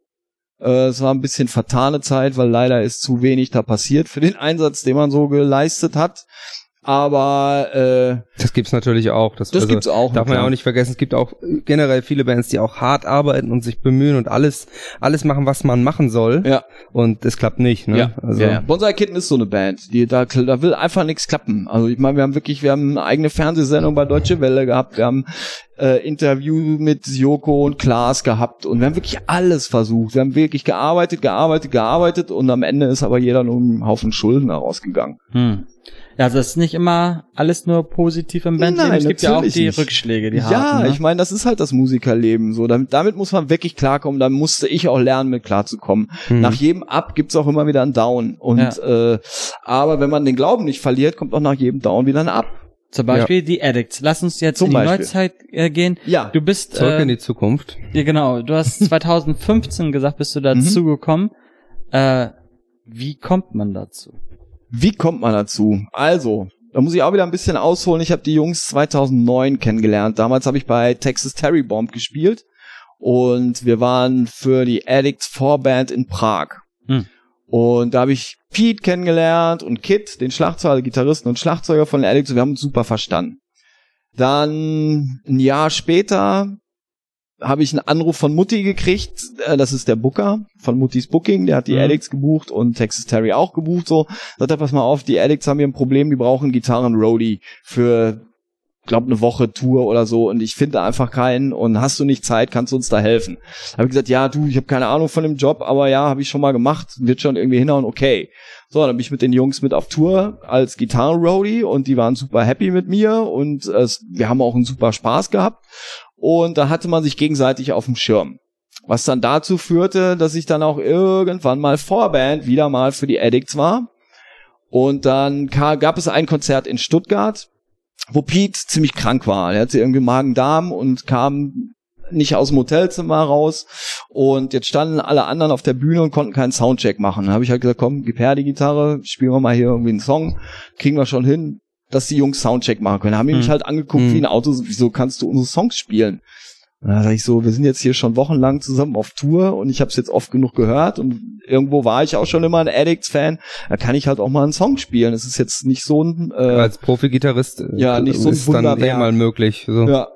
Äh, es war ein bisschen vertane Zeit, weil leider ist zu wenig da passiert für den Einsatz, den man so geleistet hat. Aber äh, Das gibt's natürlich auch. Das, das also, gibt's auch. Darf man ja auch nicht vergessen, es gibt auch generell viele Bands, die auch hart arbeiten und sich bemühen und alles, alles machen, was man machen soll. Ja. Und es klappt nicht, ne? Ja, also, ja. Bonsai Kitten ist so eine Band, die da, da will einfach nichts klappen. Also ich meine, wir haben wirklich, wir haben eine eigene Fernsehsendung bei Deutsche Welle gehabt, wir haben äh, Interview mit Joko und Klaas gehabt und wir haben wirklich alles versucht. Wir haben wirklich gearbeitet, gearbeitet, gearbeitet und am Ende ist aber jeder nur einen Haufen Schulden herausgegangen. Hm. Ja, also es ist nicht immer alles nur positiv im Bandleben. Nein, es gibt ja auch die nicht. Rückschläge, die ja, harten. Ne? ich meine, das ist halt das Musikerleben so. Damit, damit muss man wirklich klarkommen. Da musste ich auch lernen, mit klarzukommen. Hm. Nach jedem Up gibt's auch immer wieder einen Down. Und äh, aber wenn man den Glauben nicht verliert, kommt auch nach jedem Down wieder ein Up. Zum Beispiel die Addicts. Lass uns jetzt Zum in die Beispiel. Neuzeit äh, gehen. Ja. Du bist Zurück äh, in die Zukunft. Ja, genau. Du hast [LAUGHS] 2015 gesagt, bist du dazu Mhm. gekommen. Äh, wie kommt man dazu? Wie kommt man dazu? Also, da muss ich auch wieder ein bisschen ausholen. Ich habe die Jungs 2009 kennengelernt. Damals habe ich bei Texas Terry Bomb gespielt und wir waren für die Addicts Vorband in Prag. Hm. Und da habe ich Pete kennengelernt und Kit, den Schlagzeuger, Gitarristen und Schlagzeuger von. Und wir haben uns super verstanden. Dann ein Jahr später habe ich einen Anruf von Mutti gekriegt. Äh, das ist der Booker von Muttis Booking. Der hat die Mhm. Addicts gebucht und Texas Terry auch gebucht. So, sagt er, pass mal auf, die Addicts haben hier ein Problem. Die brauchen Gitarren-Roadie für, glaub, eine Woche Tour oder so. Und ich finde einfach keinen. Und hast du nicht Zeit, kannst du uns da helfen? Habe ich gesagt, ja, du, ich habe keine Ahnung von dem Job, aber ja, habe ich schon mal gemacht. Wird schon irgendwie hinhauen. Okay. So, dann bin ich mit den Jungs mit auf Tour als Gitarren-Roadie und die waren super happy mit mir und äh, wir haben auch einen super Spaß gehabt. Und da hatte man sich gegenseitig auf dem Schirm. Was dann dazu führte, dass ich dann auch irgendwann mal Vorband wieder mal für die Addicts war. Und dann gab es ein Konzert in Stuttgart, wo Pete ziemlich krank war. Er hatte irgendwie Magen-Darm und kam nicht aus dem Hotelzimmer raus. Und jetzt standen alle anderen auf der Bühne und konnten keinen Soundcheck machen. Dann habe ich halt gesagt, komm, gib her die Gitarre, spielen wir mal hier irgendwie einen Song, kriegen wir schon hin, dass die Jungs Soundcheck machen können. Da haben die mich Mhm. halt angeguckt Mhm. wie ein Auto, so, wieso kannst du unsere Songs spielen? Und da sag ich so, wir sind jetzt hier schon wochenlang zusammen auf Tour und ich habe es jetzt oft genug gehört und irgendwo war ich auch schon immer ein Addicts-Fan. Da kann ich halt auch mal einen Song spielen. Es ist jetzt nicht so ein äh, Als Profi-Gitarrist äh, Ja, nicht so ein ist dann Wunderwerk. eh mal möglich. So. ja.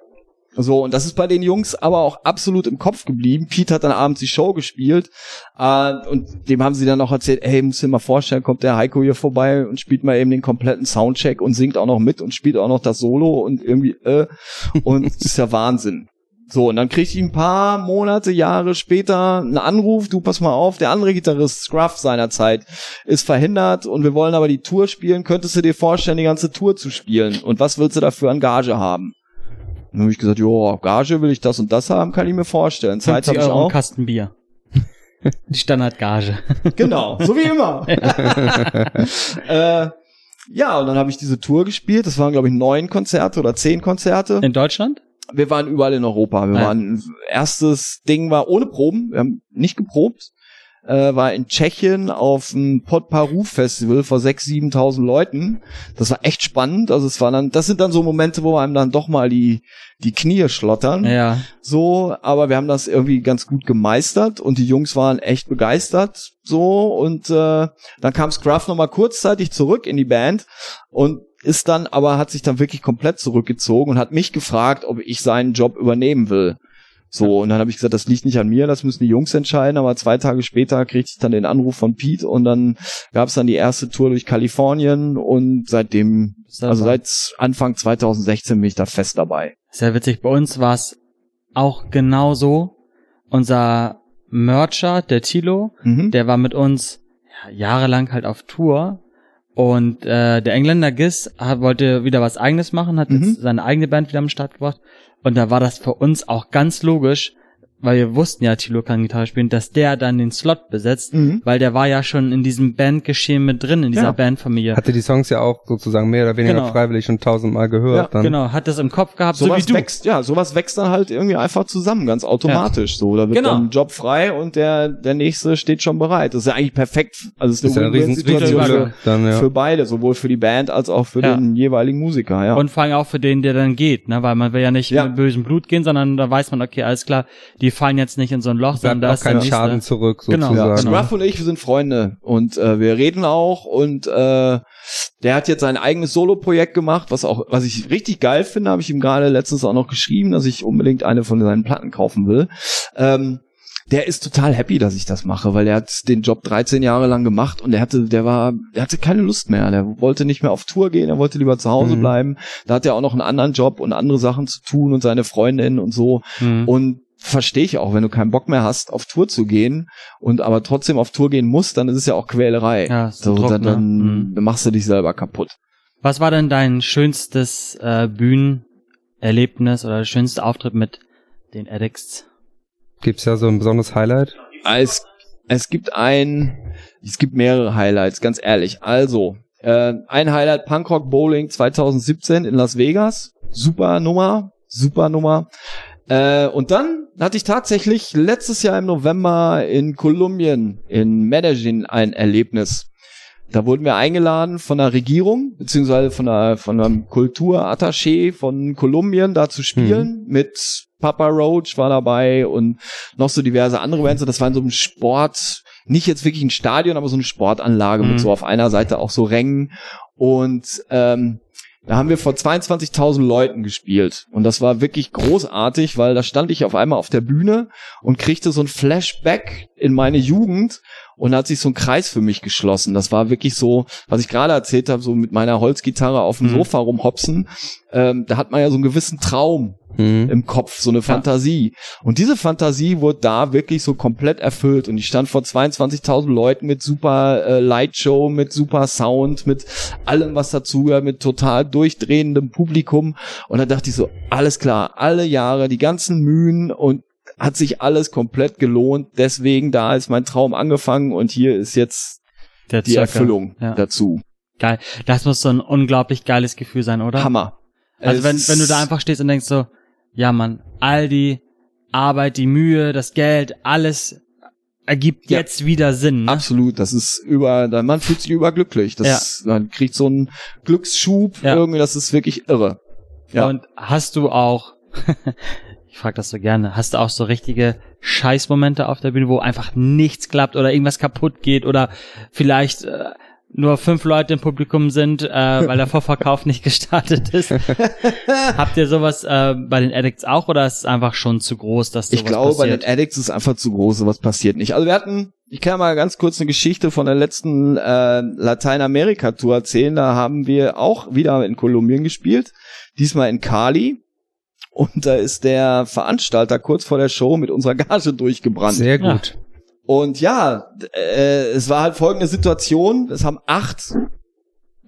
So, und das ist bei den Jungs aber auch absolut im Kopf geblieben. Pete hat dann abends die Show gespielt äh, und dem haben sie dann auch erzählt, ey, musst dir mal vorstellen, kommt der Heiko hier vorbei und spielt mal eben den kompletten Soundcheck und singt auch noch mit und spielt auch noch das Solo und irgendwie, äh, und das ist ja Wahnsinn. So, und dann krieg ich ein paar Monate, Jahre später einen Anruf, du pass mal auf, der andere Gitarrist, Scruff seinerzeit, ist verhindert und wir wollen aber die Tour spielen, könntest du dir vorstellen, die ganze Tour zu spielen? Und was willst du dafür an Gage haben? Dann habe ich gesagt, jo, Gage will ich das und das haben, kann ich mir vorstellen. Zeit 50 habe ich Euro ein auch. Kasten Bier. Die Standardgage. [LAUGHS] Genau, so wie immer. [LAUGHS] [LAUGHS] äh, ja, und dann habe ich diese Tour gespielt. Das waren, glaube ich, neun Konzerte oder zehn Konzerte. In Deutschland? Wir waren überall in Europa. Wir Ah. waren, erstes Ding war ohne Proben. Wir haben nicht geprobt. Äh, war in Tschechien auf dem Podparu Festival vor 6.000, 7.000 Leuten. Das war echt spannend. Also es war dann, das sind dann so Momente, wo einem dann doch mal die, die Knie schlottern. Ja. So, aber wir haben das irgendwie ganz gut gemeistert und die Jungs waren echt begeistert. So, und äh, dann kam Scruff nochmal kurzzeitig zurück in die Band und ist dann, aber hat sich dann wirklich komplett zurückgezogen und hat mich gefragt, ob ich seinen Job übernehmen will. So, und dann habe ich gesagt, das liegt nicht an mir, das müssen die Jungs entscheiden, aber zwei Tage später kriegte ich dann den Anruf von Pete und dann gab es dann die erste Tour durch Kalifornien und seitdem, also seit Anfang 2016 bin ich da fest dabei. Sehr witzig. Bei uns war es auch genau so. Unser Mercher, der Tilo, Mhm. der war mit uns ja, jahrelang halt auf Tour. Und äh, der Engländer Giz hat, wollte wieder was eigenes machen, hat Mhm. jetzt seine eigene Band wieder am Start gebracht. Und da war das für uns auch ganz logisch, weil wir wussten ja, Tilo kann Gitarre spielen, dass der dann den Slot besetzt, Mhm. weil der war ja schon in diesem Bandgeschehen mit drin, in dieser Ja. Bandfamilie. Hatte die Songs ja auch sozusagen mehr oder weniger Genau. freiwillig schon tausendmal gehört. Ja, dann. Genau, hat das im Kopf gehabt, so wie sowas du. wächst, ja, sowas wächst dann halt irgendwie einfach zusammen, ganz automatisch. So, da wird Genau. dann ein Job frei und der, der nächste steht schon bereit. Das ist ja eigentlich perfekt. Also es ist ist ja eine eine riesen Win-Win-Situation Situation Glück dann, ja. für beide, sowohl für die Band als auch für Ja. den jeweiligen Musiker, ja. Und vor allem auch für den, der dann geht, ne? Weil man will ja nicht Ja. mit bösem Blut gehen, sondern da weiß man, okay, alles klar, die fallen jetzt nicht in so ein Loch, sondern Bleibt da auch ist kein nächste. Schaden zurück, Genau. sozusagen. Ja, genau. Scruff und ich, wir sind Freunde und äh, wir reden auch und äh, der hat jetzt sein eigenes Solo-Projekt gemacht, was auch, was ich richtig geil finde, habe ich ihm gerade letztens auch noch geschrieben, dass ich unbedingt eine von seinen Platten kaufen will. Ähm, der ist total happy, dass ich das mache, weil er hat den Job 13 Jahre lang gemacht und er hatte, der war, der hatte keine Lust mehr. Der wollte nicht mehr auf Tour gehen, er wollte lieber zu Hause Mhm. bleiben. Da hat er auch noch einen anderen Job und andere Sachen zu tun und seine Freundin und so. Mhm. Und verstehe ich auch, wenn du keinen Bock mehr hast, auf Tour zu gehen und aber trotzdem auf Tour gehen musst, dann ist es ja auch Quälerei. Ja, so, Druck, dann, ne? dann Mhm. machst du dich selber kaputt. Was war denn dein schönstes äh, Bühnenerlebnis oder der schönste Auftritt mit den Addicts? Gibt's ja so ein besonderes Highlight? Es, es gibt ein, es gibt mehrere Highlights, ganz ehrlich. Also, äh, ein Highlight Punkrock Bowling 2017 in Las Vegas. Super Nummer, super Nummer. Äh, und dann hatte ich tatsächlich letztes Jahr im November in Kolumbien, in Medellin, ein Erlebnis. Da wurden wir eingeladen von der Regierung, beziehungsweise von, der, von einem Kulturattaché von Kolumbien, da zu spielen, mit Papa Roach war dabei und noch so diverse andere Bands. Und das war in so einem Sport, nicht jetzt wirklich ein Stadion, aber so eine Sportanlage Mhm. mit so auf einer Seite auch so Rängen. Und ähm, da haben wir vor 22.000 Leuten gespielt. Und das war wirklich großartig, weil da stand ich auf einmal auf der Bühne und kriegte so ein Flashback in meine Jugend. Und da hat sich so ein Kreis für mich geschlossen. Das war wirklich so, was ich gerade erzählt habe, so mit meiner Holzgitarre auf dem Mhm. Sofa rumhopsen. Ähm, da hat man ja so einen gewissen Traum Mhm. im Kopf, so eine Fantasie. Und diese Fantasie wurde da wirklich so komplett erfüllt. Und ich stand vor 22.000 Leuten mit super äh, Lightshow, mit super Sound, mit allem, was dazugehört, mit total durchdrehendem Publikum. Und da dachte ich so, alles klar, alle Jahre, die ganzen Mühen und hat sich alles komplett gelohnt. Deswegen, da ist mein Traum angefangen und hier ist jetzt Der die. Erfüllung Ja. dazu. Geil. Das muss so ein unglaublich geiles Gefühl sein, oder? Hammer. Also Es wenn, wenn du da einfach stehst und denkst so, ja Mann, all die Arbeit, die Mühe, das Geld, alles ergibt Ja. jetzt wieder Sinn. Ne? Absolut, das ist über, man fühlt sich überglücklich. Das Ja. ist, man kriegt so einen Glücksschub Ja. irgendwie, das ist wirklich irre. Ja. Und hast du auch, [LAUGHS] ich frage das so gerne, hast du auch so richtige Scheißmomente auf der Bühne, wo einfach nichts klappt oder irgendwas kaputt geht oder vielleicht äh, nur fünf Leute im Publikum sind, äh, weil der Vorverkauf nicht gestartet ist. [LAUGHS] Habt ihr sowas äh, bei den Addicts auch oder ist es einfach schon zu groß, dass sowas Ich glaube, bei passiert? den Addicts ist einfach zu groß, sowas passiert nicht. Also wir hatten, ich kann mal ganz kurz eine Geschichte von der letzten äh, Lateinamerika-Tour erzählen. Da haben wir auch wieder in Kolumbien gespielt, diesmal in Cali. Und da ist der Veranstalter kurz vor der Show mit unserer Gage durchgebrannt. Sehr gut. Und ja, äh, es war halt folgende Situation. Es haben acht,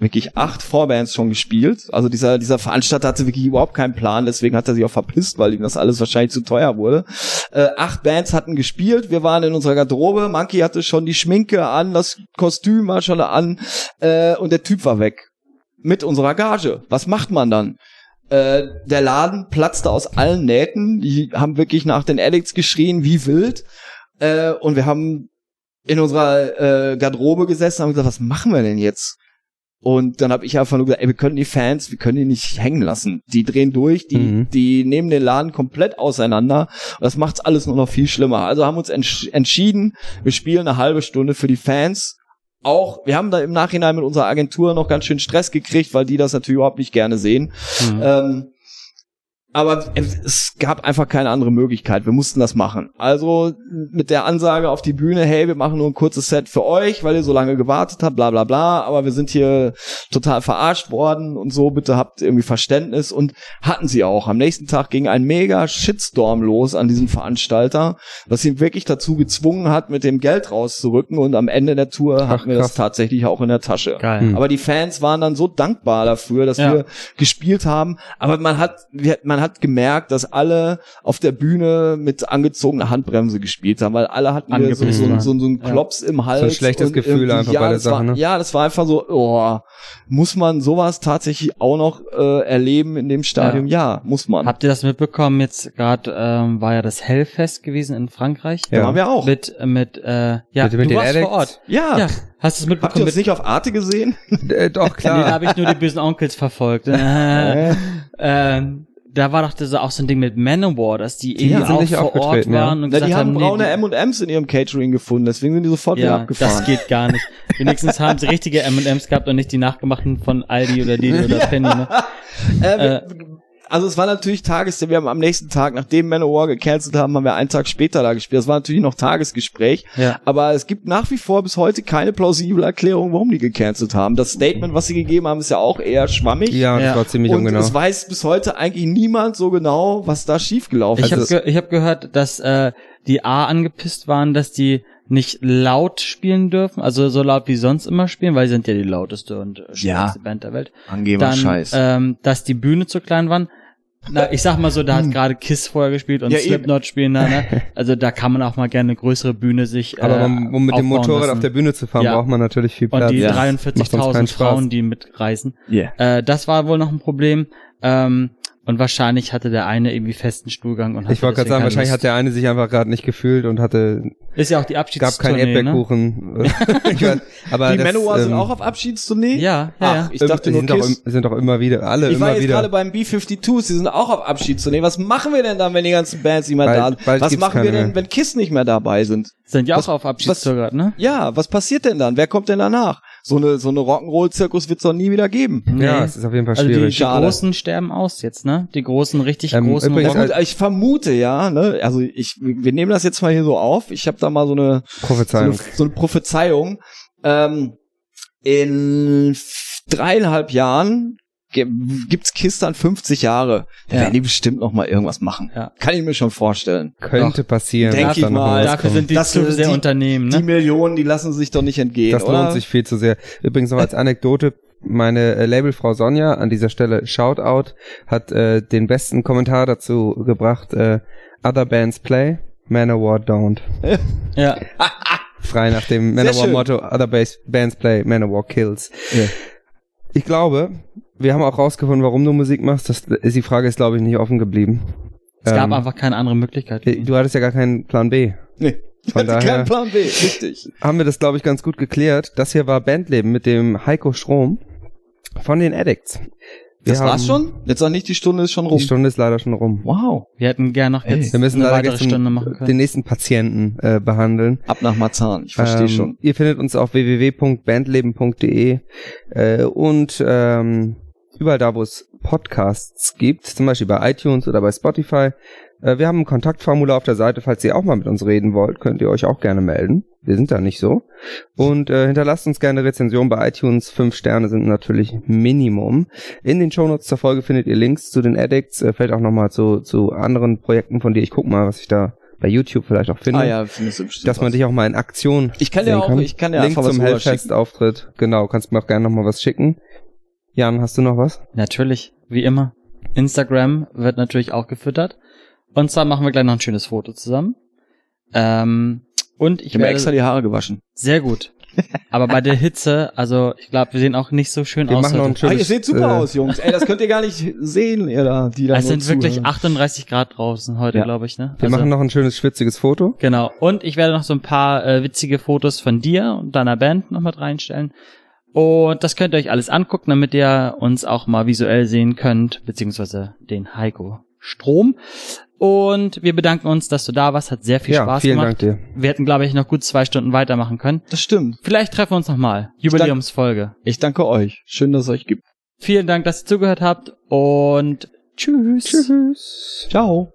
wirklich acht Vorbands schon gespielt. Also dieser, dieser Veranstalter hatte wirklich überhaupt keinen Plan, deswegen hat er sich auch verpisst, weil ihm das alles wahrscheinlich zu teuer wurde. Äh, acht Bands hatten gespielt, wir waren in unserer Garderobe, Monkey hatte schon die Schminke an, das Kostüm war schon an äh, und der Typ war weg. Mit unserer Gage. Was macht man dann? Äh, der Laden platzte aus allen Nähten. Die haben wirklich nach den Addicts geschrien, wie wild. Äh, und wir haben in unserer äh, Garderobe gesessen und haben gesagt, was machen wir denn jetzt? Und dann habe ich einfach nur gesagt, ey, wir können die Fans, wir können die nicht hängen lassen. Die drehen durch, die, Mhm. die nehmen den Laden komplett auseinander. Und das macht's alles nur noch viel schlimmer. Also haben uns entsch entschieden, wir spielen eine halbe Stunde für die Fans. Auch, wir haben da im Nachhinein mit unserer Agentur noch ganz schön Stress gekriegt, weil die das natürlich überhaupt nicht gerne sehen. Mhm. Ähm, aber es gab einfach keine andere Möglichkeit. Wir mussten das machen. Also mit der Ansage auf die Bühne, hey, wir machen nur ein kurzes Set für euch, weil ihr so lange gewartet habt, bla bla bla. Aber wir sind hier total verarscht worden und so. Bitte habt irgendwie Verständnis. Und hatten sie auch. Am nächsten Tag ging ein mega Shitstorm los an diesen Veranstalter, was ihn wirklich dazu gezwungen hat, mit dem Geld rauszurücken. Und am Ende der Tour hatten wir das tatsächlich auch in der Tasche. Geil. Hm. Aber die Fans waren dann so dankbar dafür, dass Ja. wir gespielt haben. Aber man hat, man hat gemerkt, dass alle auf der Bühne mit angezogener Handbremse gespielt haben, weil alle hatten so, so, so, so einen Ja. Klops im Hals. So ein schlechtes und Gefühl einfach ja, bei der das war, Sache, ne? Ja, das war einfach so, oh, muss man sowas tatsächlich auch noch äh, erleben in dem Stadium? Ja, muss man. Habt ihr das mitbekommen? Jetzt gerade ähm, war ja das Hellfest gewesen in Frankreich. da Ja. waren wir auch. Mit mit äh, ja, Mit- mit du den warst Addicts? vor Ort. ja. Ja, hast du es Habt ihr mitbekommen? Mit, nicht auf Arte gesehen? Äh, doch, [LAUGHS] nee, da klar. habe ich nur die bösen Onkels verfolgt. [LAUGHS] Äh, ähm, da war doch das auch so ein Ding mit Manowar, dass die Die sind auch vor Ort aufgetreten, ja. waren und Na, gesagt die haben nee, braune M&M's in ihrem Catering gefunden, deswegen sind die sofort wieder Ja, abgefahren. das geht gar nicht. Wenigstens haben sie richtige M&M's gehabt und nicht die nachgemachten von Aldi oder Lidl oder [LAUGHS] Penny. Ne? Äh, wir- also es war natürlich Tages, wir haben am nächsten Tag, nachdem Manowar gecancelt haben, haben wir einen Tag später da gespielt. Das war natürlich noch Tagesgespräch. Ja. Aber es gibt nach wie vor bis heute keine plausible Erklärung, warum die gecancelt haben. Das Statement, was sie gegeben haben, ist ja auch eher schwammig. Ja, das Ja. war ziemlich Und ungenau. es weiß bis heute eigentlich niemand so genau, was da schiefgelaufen Ich ist. habe ge ich hab gehört, dass äh, die A angepisst waren, dass die nicht laut spielen dürfen, also so laut wie sonst immer spielen, weil sie sind ja die lauteste und äh, stärkste Band der Welt. Angeber Dann, Scheiß. ähm, dass die Bühne zu klein waren. Na, ich sag mal so, da hat gerade Kiss vorher gespielt und Hm. Ja, eben. Slipknot spielen da, ne? Also da kann man auch mal gerne eine größere Bühne sich äh, Aber um, um mit dem Motorrad lassen. auf der Bühne zu fahren, Ja. braucht man natürlich viel Platz. und die Ja. Macht sonst keinen 43.000 Spaß. Frauen, die mitreisen. Yeah. Äh, das war wohl noch ein Problem. Ähm, Und wahrscheinlich hatte der eine irgendwie festen Stuhlgang und hatte Ich wollte gerade sagen, wahrscheinlich Lust. hat der eine sich einfach gerade nicht gefühlt und hatte Ist ja auch die gab keinen Abschiedstournee, ne? Erdbeerkuchen. [LAUGHS] Ich weiß, aber die das, Manowar sind ähm, auch auf Abschiedstournee? Ja, ja, Ach, ja. ich dachte die nur sind doch, Kiss. im- sind doch immer wieder, alle Ich war immer jetzt wieder. gerade beim B-52s, die sind auch auf Abschiedstournee. Was machen wir denn dann, wenn die ganzen Bands nicht mehr Bald- da sind? bald Was machen wir denn, mehr. wenn Kiss nicht mehr dabei sind? Sind ja auch Was- auf Abschiedstour gerade, ne? Ja, was passiert denn dann? Wer kommt denn danach? So eine, so eine Rock'n'Roll-Zirkus wird's doch nie wieder geben. Ja, Nee. es ist auf jeden Fall Also die, schwierig. die Schade. großen sterben aus jetzt, ne? Die großen, richtig Ähm, großen. übrigens, Ja, Rock- gut, ich vermute ja, ne, also ich, wir nehmen das jetzt mal hier so auf. Ich habe da mal so eine, so eine, Prophezeiung. so eine Prophezeiung. Ähm, in dreieinhalb Jahren gibt's Kiss dann 50 Jahre. Da Ja. werden die bestimmt noch mal irgendwas machen. Ja. Kann ich mir schon vorstellen. Könnte passieren. Denk dass ich mal. Dafür sind die Das zu sind sehr die- Unternehmen, Die ne? Millionen, die lassen sich doch nicht entgehen, Das oder? lohnt sich viel zu sehr. Übrigens noch als Anekdote, meine äh, Labelfrau Sonja, an dieser Stelle Shoutout, hat äh, den besten Kommentar dazu gebracht, äh, Other Bands Play, Manowar Don't. [LAUGHS] Ja. Frei nach dem. Manowar-Motto, Other Bands Play, Manowar Kills. Ja. Ich glaube, wir haben auch rausgefunden, warum du Musik machst. Das, die Frage ist, glaube ich, nicht offen geblieben. Es gab Ähm, einfach keine andere Möglichkeit. äh, Du hattest ja gar keinen Plan B. Nee. Von Hatte daher- keinen Plan B, richtig. haben wir das, glaube ich, ganz gut geklärt. Das hier war Bandleben mit dem Heiko Strom von den Addicts. Wir Das war's haben- schon? Jetzt sag nicht, die Stunde ist schon rum. Die Stunde ist leider schon rum. Wow. Wir hätten gern noch jetzt Wir müssen eine leider weitere Stunde machen können. den nächsten Patienten äh, behandeln. Ab nach Marzahn, ich verstehe Ähm, schon. Ihr findet uns auf www.bandleben.de äh, und ähm, überall da, wo es Podcasts gibt, zum Beispiel bei iTunes oder bei Spotify. Äh, wir haben ein Kontaktformular auf der Seite, falls ihr auch mal mit uns reden wollt, könnt ihr euch auch gerne melden. Wir sind da nicht so. Und äh, hinterlasst uns gerne Rezension bei iTunes. Fünf Sterne sind natürlich Minimum. In den Shownotes zur Folge findet ihr Links zu den Addicts, äh, vielleicht auch nochmal zu, zu anderen Projekten von dir. Ich guck mal, was ich da bei YouTube vielleicht auch finde. Ah ja, findest du bestimmt Dass man was. dich auch mal in Aktion Ich kann sehen dir auch, ich kann dir Link einfach zum. Hellfest-Auftritt. Genau, kannst mir auch gerne noch mal was schicken. Jan, hast du noch was? Natürlich, wie immer. Instagram wird natürlich auch gefüttert. Und zwar machen wir gleich noch ein schönes Foto zusammen. Ähm, und ich Ich habe extra die Haare gewaschen. sehr gut. Aber bei der Hitze, also ich glaube, wir sehen auch nicht so schön Wir aus. machen noch ein schönes, Ah, ihr seht super äh, aus, Jungs. Ey, das könnt ihr gar nicht sehen, ihr da, die da es nur sind wirklich zuhören. 38 Grad draußen heute, Ja. glaube ich, ne? Wir machen noch ein schönes schwitziges Foto. Genau. Und ich werde noch so ein paar äh, witzige Fotos von dir und deiner Band noch mit reinstellen. Und das könnt ihr euch alles angucken, damit ihr uns auch mal visuell sehen könnt, beziehungsweise den Heiko Strom. Und wir bedanken uns, dass du da warst. Hat sehr viel ja, Spaß vielen gemacht. Dank dir. Wir hätten, glaube ich, noch gut zwei Stunden weitermachen können. Das stimmt. Vielleicht treffen wir uns nochmal. Jubiläumsfolge. Ich danke euch. Schön, dass es euch gibt. Vielen Dank, dass ihr zugehört habt und tschüss. Tschüss. Ciao.